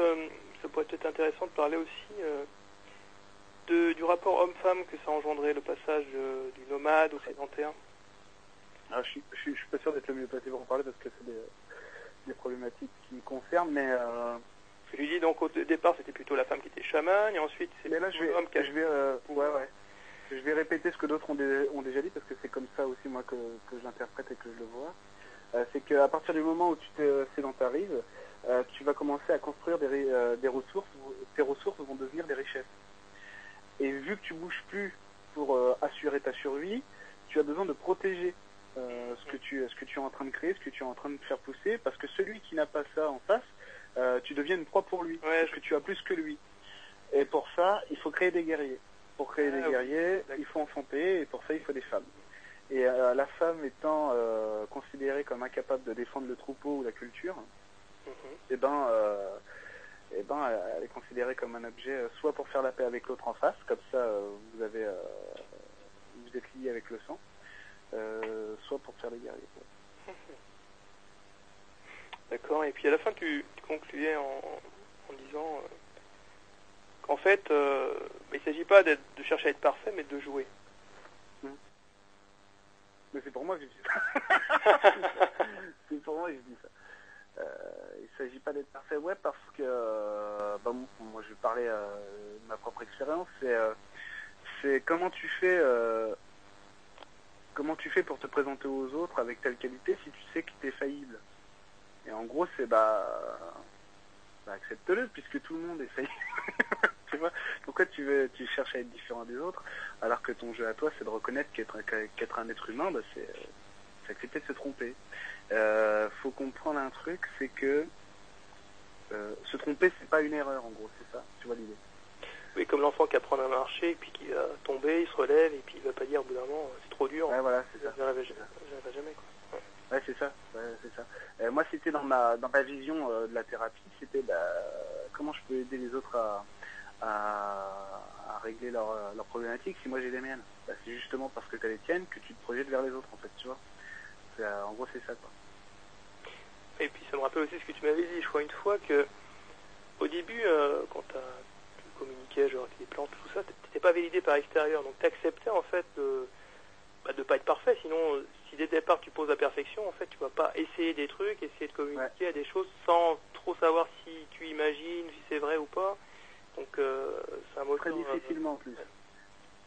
ça pourrait être intéressant de parler aussi de, du rapport homme-femme que ça engendrait, le passage euh, du nomade au sédentaire. Ah, je, suis, je, suis, je suis pas sûr d'être le mieux placé pour en parler parce que c'est des, des problématiques qui me concernent, mais, euh, Je lui dis donc au dé- départ c'était plutôt la femme qui était chamane et ensuite c'est l'homme qui a... je vais, euh, ouais, ouais. Je vais répéter ce que d'autres ont, dé- ont déjà dit parce que c'est comme ça aussi moi que, que je l'interprète et que je le vois. C'est qu'à partir du moment où tu te sédentarises, tu vas commencer à construire des, des ressources, tes ressources vont devenir des richesses. Et vu que tu bouges plus pour euh, assurer ta survie, tu as besoin de protéger euh, ce, que tu, ce que tu es en train de créer, ce que tu es en train de faire pousser, parce que celui qui n'a pas ça en face, euh, tu deviens une proie pour lui, Ouais, parce que tu as plus que lui. Et pour ça, il faut créer des guerriers. Pour créer Ah, des guerriers, il faut enfanter, et pour ça, il faut des femmes. Et euh, la femme étant considérée comme incapable de défendre le troupeau ou la culture, eh ben, eh ben, elle- est considérée comme un objet euh, soit pour faire la paix avec l'autre en face, comme ça euh, vous avez, euh, vous êtes lié avec le sang, euh, soit pour faire les guerriers. [LAUGHS] D'accord, et puis à la fin tu, tu concluais en, en disant qu'en fait il ne s'agit pas de chercher à être parfait mais de jouer. Mais c'est pour moi que je dis ça. [LAUGHS] [LAUGHS] c'est pour moi que je dis ça. Euh, s'agit pas d'être parfait, ouais, parce que euh, bah, moi je vais parler euh, de ma propre expérience. C'est euh, comment tu fais comment tu fais pour te présenter aux autres avec telle qualité si tu sais que tu es faillible. Et en gros, c'est bah, bah, accepte-le puisque tout le monde est faillible. [LAUGHS] tu vois? Pourquoi tu veux tu cherches à être différent des autres alors que ton jeu à toi c'est de reconnaître qu'être un être humain, bah, c'est c'est accepter de se tromper. Euh, faut comprendre un truc, c'est que euh, se tromper c'est pas une erreur en gros, c'est ça, tu vois l'idée. Oui, comme l'enfant qui apprend à marcher et puis qui va tomber, il se relève et puis il va pas dire au bout d'un moment c'est trop dur, Ouais voilà, c'est ça. n'y arriverai jamais, quoi. Ouais, c'est ça. Ouais, c'est ça. Euh, moi, c'était dans ma dans ma vision euh, de la thérapie, c'était bah, comment je peux aider les autres à à, à régler leurs leurs problématiques si moi j'ai les miennes. Bah, c'est justement parce que tu as les tiennes que tu te projettes vers les autres, en fait, tu vois. En gros, c'est ça, quoi. Et puis ça me rappelle aussi ce que tu m'avais dit, je crois, une fois que au début, euh, quand tu communiquais genre avec les plantes, tout ça, t'étais pas validé par l'extérieur, donc t'acceptais en fait de bah, de pas être parfait, sinon euh, si dès le départ tu poses la perfection, en fait tu vas pas essayer des trucs, essayer de communiquer à des choses sans trop savoir si tu imagines, si c'est vrai ou pas. Donc euh, c'est un moteur. Très euh, difficilement en plus.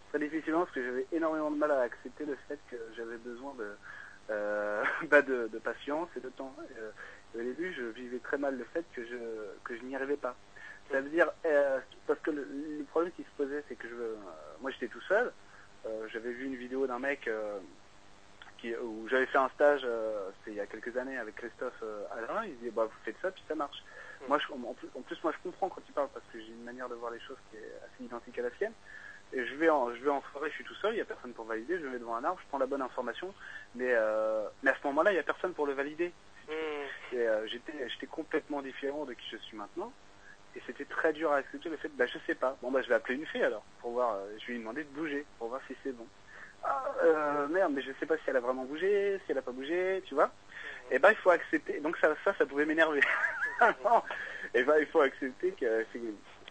Très difficilement parce que j'avais énormément de mal à accepter le fait que j'avais besoin de, euh, bah, de, de patience et de temps. Euh, au début, je vivais très mal le fait que je, que je n'y arrivais pas. Ça veut dire, euh, parce que le, le problème qui se posait, c'est que je, euh, moi j'étais tout seul. J'avais vu une vidéo d'un mec qui, où j'avais fait un stage, c'était il y a quelques années avec Christophe Alain, il disait bah vous faites ça puis ça marche. Mm. Moi je, en, plus, en plus, moi je comprends quand il parle parce que j'ai une manière de voir les choses qui est assez identique à la sienne. Et je vais en, je vais en forêt, je suis tout seul, il n'y a personne pour valider, je mets devant un arbre, je prends la bonne information, mais, euh, mais à ce moment-là il n'y a personne pour le valider. Hmm. Et euh, j'étais j'étais complètement différent de qui je suis maintenant. Et c'était très dur à accepter le fait, bah je sais pas. Bon bah je vais appeler une fée alors, pour voir, euh, je vais lui demander de bouger, pour voir si c'est bon. Ah, euh, merde, mais je sais pas si elle a vraiment bougé, si elle a pas bougé, tu vois. Et ben il faut accepter. Donc ça, ça, ça pouvait m'énerver. [LAUGHS] Et ben il faut accepter que c'est-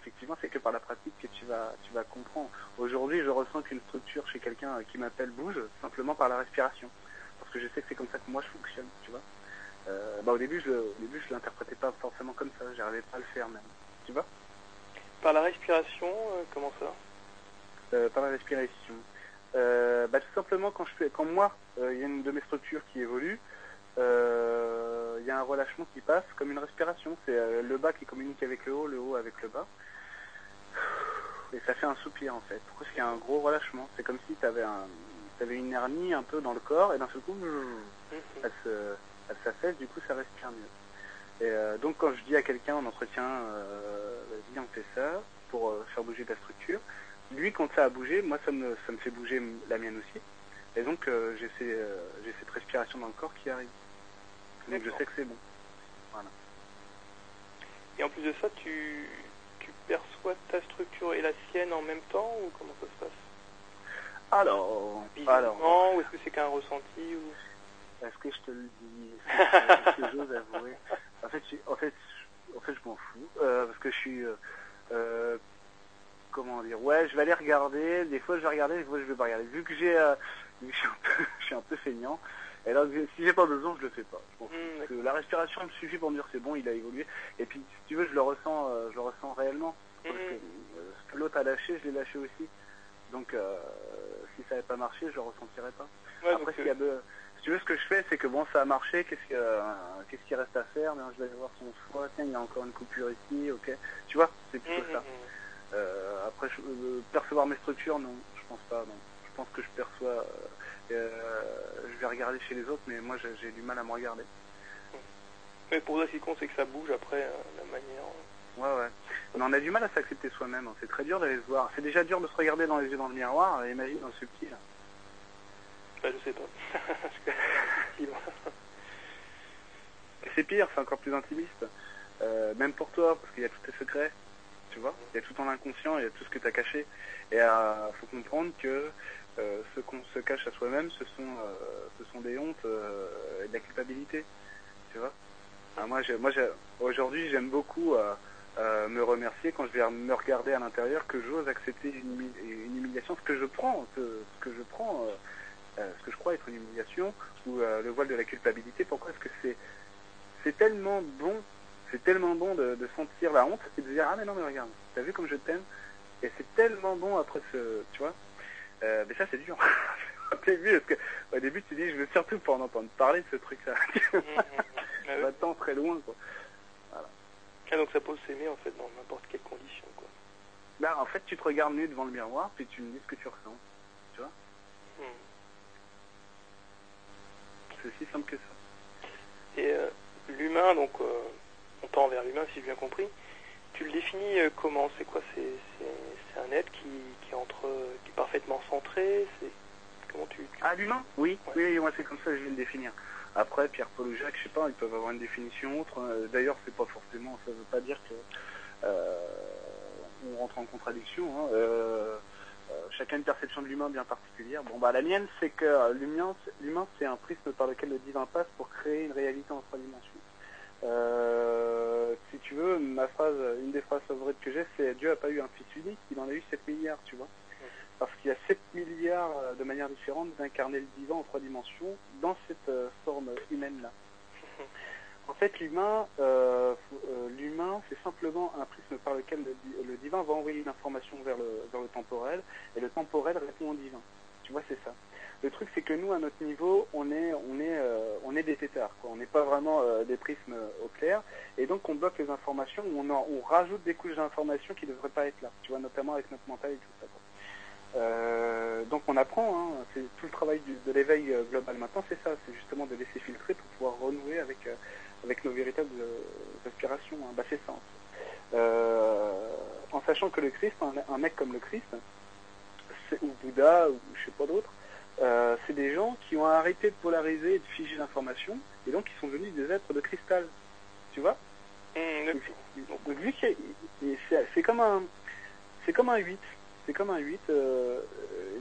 effectivement c'est que par la pratique que tu vas, tu vas comprendre. Aujourd'hui, je ressens qu'une structure chez quelqu'un euh, qui m'appelle bouge simplement par la respiration, parce que je sais que c'est comme ça que moi je fonctionne, tu vois. Euh, bah, au début, je, au début, je l'interprétais pas forcément comme ça. J'arrivais pas à le faire même. Tu vois? Par la respiration, euh, comment ça? Euh, Par la respiration. Bah, tout simplement, quand je fais, quand moi, il y a une de mes structures qui évolue, euh, il y a un relâchement qui passe comme une respiration. C'est le bas qui communique avec le haut, le haut avec le bas. Et ça fait un soupir en fait. Parce qu'il y a un gros relâchement? C'est comme si tu avais, un, avais une hernie un peu dans le corps et d'un seul coup, elle elle s'affaisse, du coup ça respire mieux. Et euh, donc quand je dis à quelqu'un en entretien, euh, vas-y on fait ça pour euh, faire bouger ta structure, lui quand ça a bougé, moi ça me, ça me fait bouger la mienne aussi. Et donc euh, j'ai ces, cette respiration dans le corps qui arrive. Donc je sais que c'est bon. Et en plus de ça, tu perçois ta structure et la sienne en même temps ou comment ça se passe? Alors, alors, ou est-ce que c'est qu'un ressenti ou... est-ce que je te le dis? Est-ce que j'ose avouer En fait, je- en fait, en fait, je m'en fous euh, parce que je suis, euh, euh, comment dire? Ouais, je vais aller regarder. Des fois, je vais regarder, des fois, je vais pas regarder. Vu que j'ai, euh, vu que je suis un peu, [LAUGHS] je suis un peu feignant. Et là, si j'ai pas besoin, je le fais pas. Je Parce que la respiration me suffit pour me dire c'est bon, il a évolué. Et puis, si tu veux, je le ressens, euh, je le ressens réellement. Parce que euh, ce que l'autre a lâché, je l'ai lâché aussi. Donc, euh, si ça n'avait pas marché, je le ressentirais pas. Ouais, Après, s'il y a de- si tu veux, ce que je fais, c'est que bon, ça a marché, qu'est-ce que, euh, qu'est-ce qu'il reste à faire? Ben, Je vais aller voir son foie, tiens, il y a encore une coupure ici, ok. Tu vois, c'est plutôt mhm, ça. Euh, après, je- euh, percevoir mes structures, non, je pense pas, non. Je pense que je perçois, euh, euh, je vais regarder chez les autres, mais moi, j'ai du mal à me regarder. Mais pour toi, ce qui compte, c'est que ça bouge après, euh, la manière... euh, Ouais, ouais. Mais on a du mal à s'accepter soi-même, hein. c'est très dur d'aller se voir. C'est déjà dur de se regarder dans les yeux dans le miroir, imagine dans le subtil. Bah, je sais pas. [LAUGHS] C'est pire, c'est encore plus intimiste. Euh, même pour toi, parce qu'il y a tous tes secrets, tu vois. Il y a tout ton inconscient, il y a tout ce que tu as caché. Et il faut comprendre que euh, ce qu'on se cache à soi-même, ce sont, euh, ce sont des hontes euh, et de la culpabilité, tu vois. Moi, moi aujourd'hui, j'aime beaucoup me remercier quand je vais me regarder à l'intérieur, que j'ose accepter une, une humiliation, ce que je prends, ce, que je prends, ce que je crois être une humiliation, ou le voile de la culpabilité. Pourquoi est-ce que c'est c'est tellement bon, c'est tellement bon de, de sentir la honte et de dire ah mais non mais regarde, t'as vu comme je t'aime? Et c'est tellement bon après ce, tu vois. Euh, mais ça c'est dur. [LAUGHS] T'as vu parce que au début tu dis je veux surtout pas en entendre parler de ce truc-là. [LAUGHS] Mhm, mhm. Ah oui. Va-t'en très loin quoi. Ah, donc ça peut s'aimer en fait dans n'importe quelle condition quoi. Là en fait tu te regardes nu devant le miroir puis tu me dis ce que tu ressens. Hmm. C'est aussi simple que ça. Et euh, l'humain, donc euh, on tend vers l'humain si j'ai bien compris, tu le définis euh, comment C'est quoi C'est un être qui, qui est entre, qui est parfaitement centré C'est comment tu, tu- Ah l'humain? Oui, Ouais. oui, moi c'est comme ça que je vais le définir. Après, Pierre, Paul ou Jacques, je sais pas, ils peuvent avoir une définition autre. hein. D'ailleurs, c'est pas forcément, ça veut pas dire que euh, on rentre en contradiction. hein. Euh, euh, chacun une perception de l'humain bien particulière. Bon, bah la mienne, c'est que euh, l'humain, c'est un prisme par lequel le divin passe pour créer une réalité en trois dimensions. Euh, si tu veux, ma phrase, une des phrases favorites que j'ai, c'est Dieu a pas eu un fils unique, il en a eu 7 milliards, tu vois. Parce qu'il y a 7 milliards euh, de manières différentes d'incarner le divin en trois dimensions dans cette euh, forme humaine-là. [LAUGHS] En fait, l'humain, euh, c'est simplement un prisme par lequel le, di- le divin va envoyer une information vers le, vers le temporel, et le temporel répond au divin. Tu vois, c'est ça. Le truc, c'est que nous, à notre niveau, on est, on est, euh, on est des tétards, quoi. On n'est pas vraiment euh, des prismes euh, au clair, et donc on bloque les informations, ou on, en- on rajoute des couches d'informations qui ne devraient pas être là. Tu vois, notamment avec notre mental et tout ça. quoi. Donc on apprend, hein, c'est tout le travail de l'éveil global maintenant, c'est ça, c'est justement de laisser filtrer pour pouvoir renouer avec, nos véritables aspirations. hein. Bah, c'est ça. en fait. En sachant que le Christ, un, mec comme le Christ, ou Bouddha, ou je sais pas d'autres, euh, c'est des gens qui ont arrêté de polariser et de figer l'information, et donc ils sont devenus des êtres de cristal. Tu vois d'accord. donc vu c'est comme un c'est comme un 8. C'est comme un 8. euh,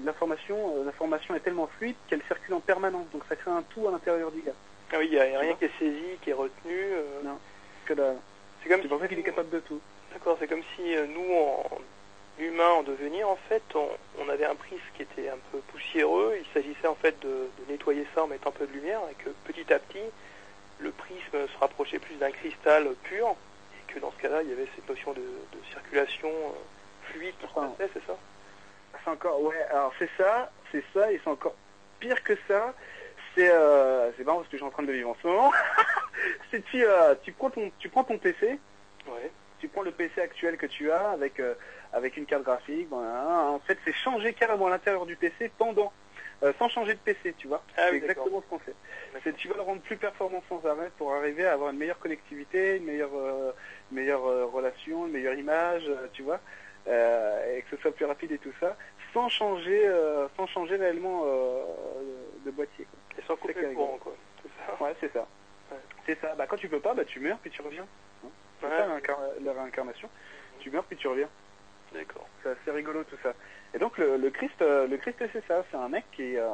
l'information euh, l'information est tellement fluide qu'elle circule en permanence. Donc ça crée un tout à l'intérieur du gars. Ah oui, il n'y a, rien qui est saisi, qui est retenu. euh, Non. C'est comme C'est pour ça si qu'il est capable de tout. D'accord, c'est comme si nous, en humains en devenir, en fait, on, on avait un prisme qui était un peu poussiéreux. Il s'agissait en fait de, de nettoyer ça en mettant un peu de lumière et que petit à petit, le prisme se rapprochait plus d'un cristal pur et que dans ce cas-là, il y avait cette notion de, de circulation euh, fluide qui se passait, c'est ça? C'est encore ouais. Alors c'est ça, c'est ça, et c'est encore pire que ça. C'est euh, marrant parce que je suis en train de le vivre en ce moment. [LAUGHS] c'est tu euh, tu prends ton tu prends ton PC Ouais. tu prends le PC actuel que tu as avec euh, avec une carte graphique, en fait c'est changer carrément l'intérieur du PC pendant, euh, sans changer de PC, tu vois. Ah c'est oui, exactement ce qu'on fait. C'est tu vas le rendre plus performant sans arrêt pour arriver à avoir une meilleure connectivité, une meilleure euh, meilleure euh, relation, une meilleure image, tu vois, et que ce soit plus rapide et tout ça, sans changer sans changer réellement de boîtier. quoi. Et sans couper le courant, quoi. Ça Ouais, c'est ça. Ouais. C'est ça. Bah quand tu peux pas, bah tu meurs puis tu reviens. C'est Ouais. ça la réincarnation. Tu meurs puis tu reviens. D'accord. C'est assez rigolo tout ça. Et donc le, le Christ, euh, le Christ c'est ça, c'est un mec qui, euh,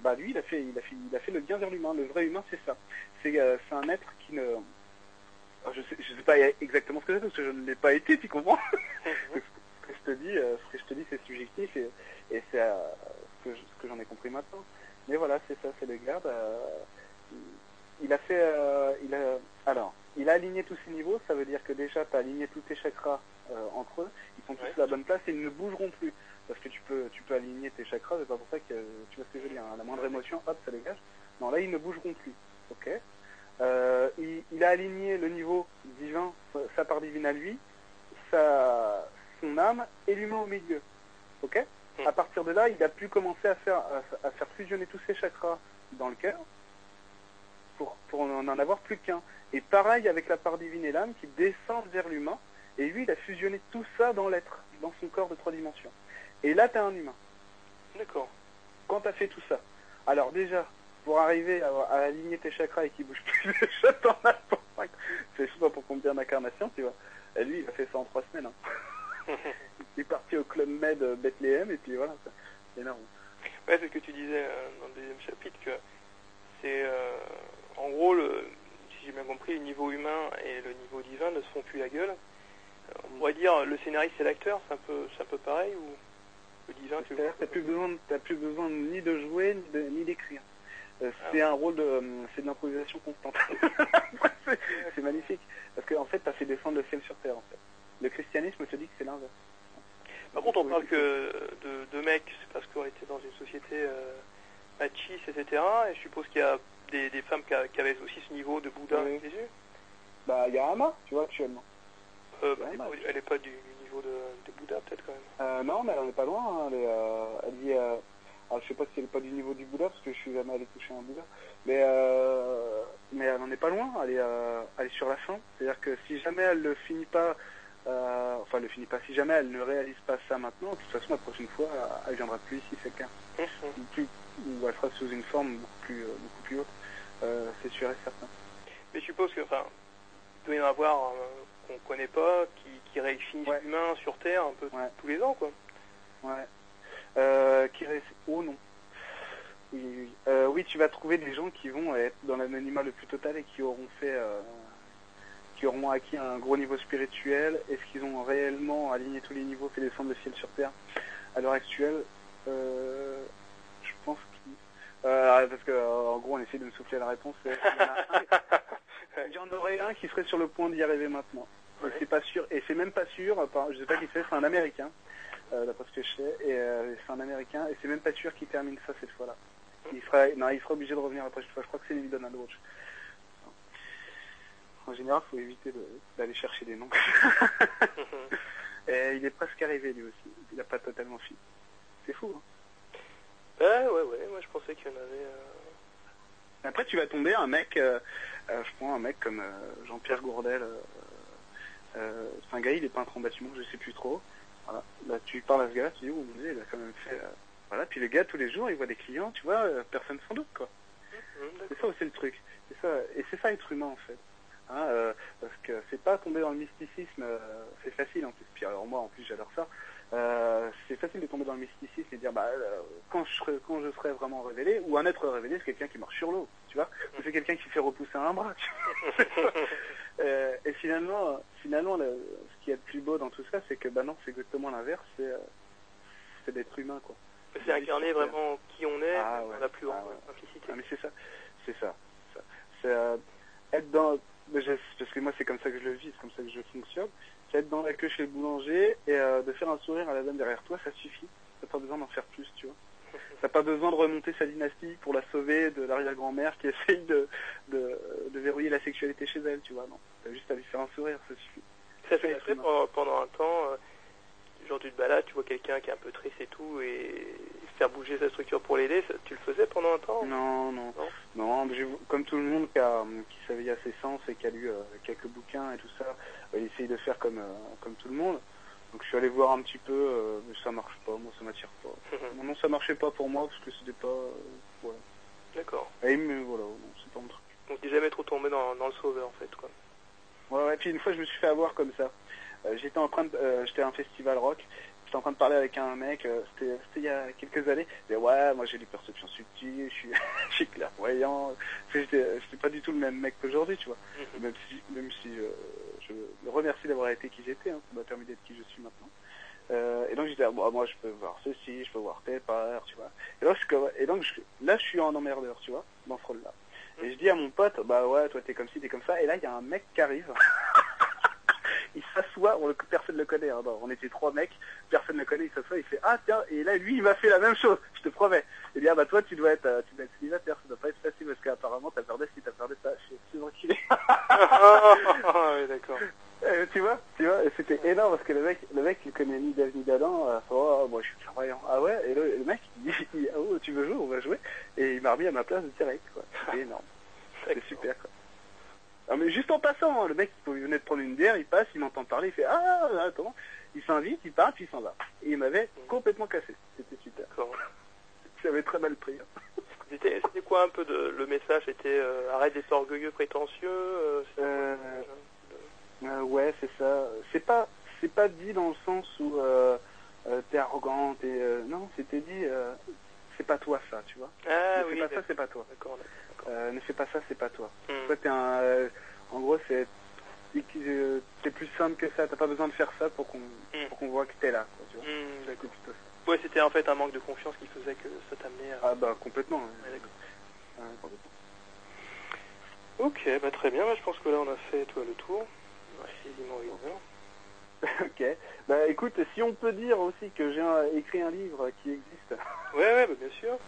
bah lui il a fait, il a fait, il a fait le lien vers l'humain. Le vrai humain c'est ça. C'est, euh, un être qui ne, Alors, je sais, sais pas exactement ce que c'est parce que je ne l'ai pas été, tu comprends? [LAUGHS] Ce que je te dis, je te dis c'est subjectif et, et c'est ce que, j'en ai compris maintenant. Mais voilà, c'est ça, c'est le garde. il a fait, il a, alors, il a aligné tous ses niveaux. Ça veut dire que déjà, tu as aligné tous tes chakras euh, entre eux. Ils sont tous Ouais. à la bonne place et ils ne bougeront plus. Parce que tu peux, tu peux aligner tes chakras. C'est pas pour ça que tu vois ce que je veux dire. hein. La moindre émotion, hop, ça dégage. Non, là, ils ne bougeront plus. Ok. Euh, il, il a aligné le niveau divin, sa- sa part divine à lui, sa, son âme et l'humain au milieu. Ok. Hmm. À partir de là, il a pu commencer à faire, à, à faire fusionner tous ses chakras dans le cœur pour, pour n'en avoir plus qu'un. Et pareil avec la part divine et l'âme qui descendent vers l'humain. Et lui, il a fusionné tout ça dans l'être, dans son corps de trois dimensions. Et là, tu as un humain. D'accord. Quand tu as fait tout ça, alors déjà, pour arriver à, à aligner tes chakras et qu'ils bougent plus, [LAUGHS] déjà t'en as pour. C'est je pour combien d'incarnations, tu vois. Et lui, il a fait ça en trois semaines. hein. [LAUGHS] Il est parti au Club Med euh, Bethléem et puis voilà, c'est énorme. Ouais, c'est ce que tu disais euh, dans le deuxième chapitre, que c'est euh, en gros, le, si j'ai bien compris, le niveau humain et le niveau divin ne se font plus la gueule. Euh, on pourrait dire le scénariste c'est l'acteur, c'est un peu, c'est un peu pareil ou le divin tu C'est-à-dire que t'as plus besoin, de- t'as plus besoin ni de jouer ni de- ni d'écrire. Euh, Ah c'est un rôle de, euh, c'est de l'improvisation constante. [LAUGHS] c'est, c'est magnifique parce qu'en fait, t'as fait descendre le ciel sur terre. En fait, le christianisme te dit que c'est l'inverse. Par contre, on parle que de, de mecs, c'est parce qu'on était dans une société euh, machiste, etc. Et je suppose qu'il y a des, des femmes qui, avaient aussi ce niveau de Bouddha Oui. avec Jésus. Bah, il y a Ama, tu vois, actuellement. Euh, bah, Ouais, elle est pas- elle n'est pas du, du niveau de, de Bouddha, peut-être quand même. Euh, non, mais elle en est pas loin. hein. Elle, est, euh, elle vit. euh, alors, je sais pas si elle est pas du niveau du Bouddha parce que je suis jamais allé toucher un Bouddha, mais euh, mais elle en est pas loin. Elle est, elle est sur la fin. C'est-à-dire que si jamais elle le finit pas, euh, enfin, elle le finit pas. Si jamais elle ne réalise pas ça maintenant, de toute façon, la prochaine fois, elle viendra plus ici, c'est clair. Ou plus, ou elle sera sous une forme beaucoup plus, euh, beaucoup plus haute. Euh, c'est sûr et certain. Mais je suppose que, enfin, il doit y en avoir euh, qu'on connaît pas, qui, qui réfinissent Ouais. l'humain sur Terre un peu Ouais. tous les ans, quoi. Ouais. Qui reste... Oh non. Oui, oui, oui. Euh, oui, tu vas trouver des gens qui vont être dans l'anonymat le plus total et qui auront fait, qui auront acquis un gros niveau spirituel. Est-ce qu'ils ont réellement aligné tous les niveaux, fait descendre le ciel sur terre À l'heure actuelle, euh, je pense qu'ils... Euh, parce que euh, en gros, on essaie de me souffler la réponse. Il y en a un- [LAUGHS] il y en aurait un qui serait sur le point d'y arriver maintenant. Et Ouais. c'est pas sûr, et c'est même pas sûr, je sais pas qui c'est, c'est un américain, euh, d'après ce que je sais, et euh, c'est un américain, et c'est même pas sûr qu'il termine ça cette fois-là. Il sera, non, il sera obligé de revenir la prochaine fois, je crois que c'est Neil Donald Roach. En général, faut éviter de- d'aller chercher des noms. [LAUGHS] et il est presque arrivé lui aussi, il a pas totalement fini. c'est fou. hein. Ouais, ouais, ouais, moi je pensais qu'il y en avait... euh, Après, tu vas tomber un mec, euh, euh, je prends un mec comme Jean-Pierre Gourdel, c'est un gars, il est peintre en bâtiment, je sais plus trop. Voilà. Là, tu parles à ce gars, tu dis, oh il a quand même fait... Voilà, puis le gars, tous les jours, il voit des clients, tu vois, personne sans doute, quoi. hum, C'est d'accord. ça aussi le truc. C'est ça, et c'est ça être humain, en fait. Hein, euh, parce que c'est pas tomber dans le mysticisme, euh, c'est facile en plus. Puis alors moi, en plus, j'adore ça. Euh, c'est facile de tomber dans le mysticisme et dire, bah, euh, quand, je serai, quand je serai vraiment révélé, ou un être révélé, c'est quelqu'un qui marche sur l'eau, tu vois. Ou c'est quelqu'un qui fait repousser un bras, tu vois. [LAUGHS] Euh, et finalement, finalement, le- ce qui est le plus beau dans tout ça, c'est que, bah non, c'est exactement l'inverse, c'est, euh, c'est d'être humain, quoi. C'est incarner vraiment qui on est, Ah, dans ouais. la plus grande Ah, ouais. simplicité. Ah, mais c'est ça, c'est ça. c'est ça. C'est euh, être dans, parce que moi c'est comme ça que je le vis, c'est comme ça que je fonctionne. C'est être dans la queue chez le boulanger et euh, de faire un sourire à la dame derrière toi, ça suffit. T'as pas besoin d'en faire plus, tu vois. [LAUGHS] T'as pas besoin de remonter sa dynastie pour la sauver de l'arrière-grand-mère qui [LAUGHS] essaye de, de, de verrouiller la sexualité chez elle, tu vois. Non, t'as juste à lui faire un sourire, ça suffit. Ça fait pendant, pendant un temps, euh, genre tu te balades, tu vois quelqu'un qui est un peu triste et tout, et faire bouger sa structure pour l'aider, tu le faisais pendant un temps Non, non, Non. comme tout le monde qui, a, qui s'éveille à ses sens et qui a lu euh, quelques bouquins et tout ça, euh, il essaye de faire comme, euh, comme tout le monde. Donc je suis allé voir un petit peu, mais ça marche pas, moi ça m'attire pas. Non, non, ça marchait pas pour moi parce que c'était pas, voilà. D'accord. Et mais voilà, c'est pas mon truc. Donc t'es jamais trop tombé dans, dans le sauveur en fait, quoi. Ouais, ouais. Puis une fois je me suis fait avoir comme ça. Euh, j'étais en train de, euh, j'étais à un festival rock. J'étais en train de parler avec un mec, euh, c'était c'était il y a quelques années. Il disait, ouais, moi j'ai des perceptions subtiles, je suis, [LAUGHS] je suis clairvoyant. J'étais pas du tout le même mec qu'aujourd'hui, tu vois. Même si, même si euh, je le remercie d'avoir été qui j'étais, hein, ça m'a permis d'être qui je suis maintenant. Euh, et donc j'étais, ah, bon, moi je peux voir ceci, je peux voir telle part, tu vois. Et, donc, je, et donc je- là je suis en emmerdeur, tu vois, dans ce rôle-là. Et je dis à mon pote, bah ouais, toi t'es comme ci, t'es comme ça. Et là il y a un mec qui arrive. [LAUGHS] il s'assoit, on le- personne ne le connaît, hein, on était trois mecs, personne ne le connaît, il s'assoit, il fait ah tiens, et là lui il m'a fait la même chose, je te promets. Il dit ah bah toi tu dois être, euh, tu dois être célibataire, ça doit pas être facile parce qu'apparemment t'as peur de ci, t'as peur de ça. Je suis suis tranquille. [LAUGHS] ah oui, d'accord. Euh, tu vois, tu vois, et c'était énorme parce que le mec, le mec il connaît ni Dave ni d'Adam, euh, oh, moi je suis clairvoyant. Ah ouais, et le, le mec il dit, [LAUGHS] ah oh, tu veux jouer, on va jouer, et il m'a remis à ma place direct, quoi. [LAUGHS] C'était énorme, c'était D'accord. super, quoi. Ah mais juste en passant, hein, le mec il venait de prendre une bière, il passe, il m'entend parler, il fait ah attends, il s'invite, il part, puis il s'en va. Et il m'avait complètement cassé, c'était super. [LAUGHS] J'avais très mal pris. hein. C'était quoi un peu de, le message C'était euh, arrête d'être orgueilleux, prétentieux euh, Euh, ouais, c'est ça. C'est pas, c'est pas dit dans le sens où t'es euh, non, c'était dit, euh, c'est pas toi ça, tu vois. Ah oui, fais pas ça, c'est pas toi. d'accord. Euh, ne fais pas ça, c'est pas toi. Hmm. Toi, t'es un, euh, en gros, c'est, t'es plus simple que ça. T'as pas besoin de faire ça pour qu'on, Hmm. qu'on voit que t'es là, quoi, tu vois. Hmm. Ouais, c'était en fait un manque de confiance qui faisait que ça t'amenait à... Ah bah complètement. Ouais, ouais. d'accord. Ouais, complètement. Ok, bah très bien, bah, je pense que là on a fait toi le tour. Quasiment une heure. ok. Bah écoute, si on peut dire aussi que j'ai écrit un livre qui existe. Ouais, ouais, bah, bien sûr.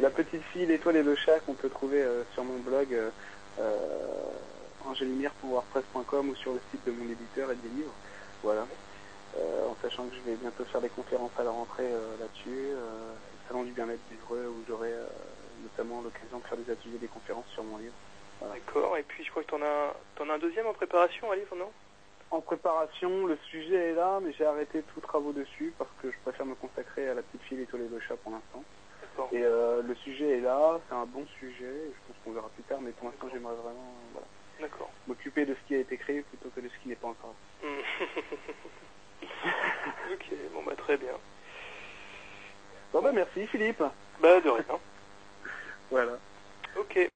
La petite fille, l'étoile et le chat qu'on peut trouver euh, sur mon blog euh, euh, ou sur le site de mon éditeur et des livres. Voilà. Euh, en sachant que je vais bientôt faire des conférences à la rentrée là-dessus. Le salon du bien-être livreux où j'aurai notamment l'occasion de faire des ateliers, des conférences sur mon livre. D'accord, et puis je crois que t'en as, t'en as un deuxième en préparation, un livre, non? En préparation, le sujet est là, mais j'ai arrêté tous travaux dessus parce que je préfère me consacrer à la petite fille, l'étoile et le chat pour l'instant. Et euh, le sujet est là, c'est un bon sujet, je pense qu'on verra plus tard, mais pour l'instant j'aimerais vraiment euh, voilà, D'accord. m'occuper de ce qui a été créé plutôt que de ce qui n'est pas encore. Hmm. [LAUGHS] ok, bon bah très bien. Bon bah merci Philippe. Bah de rien. [LAUGHS] Voilà. Ok.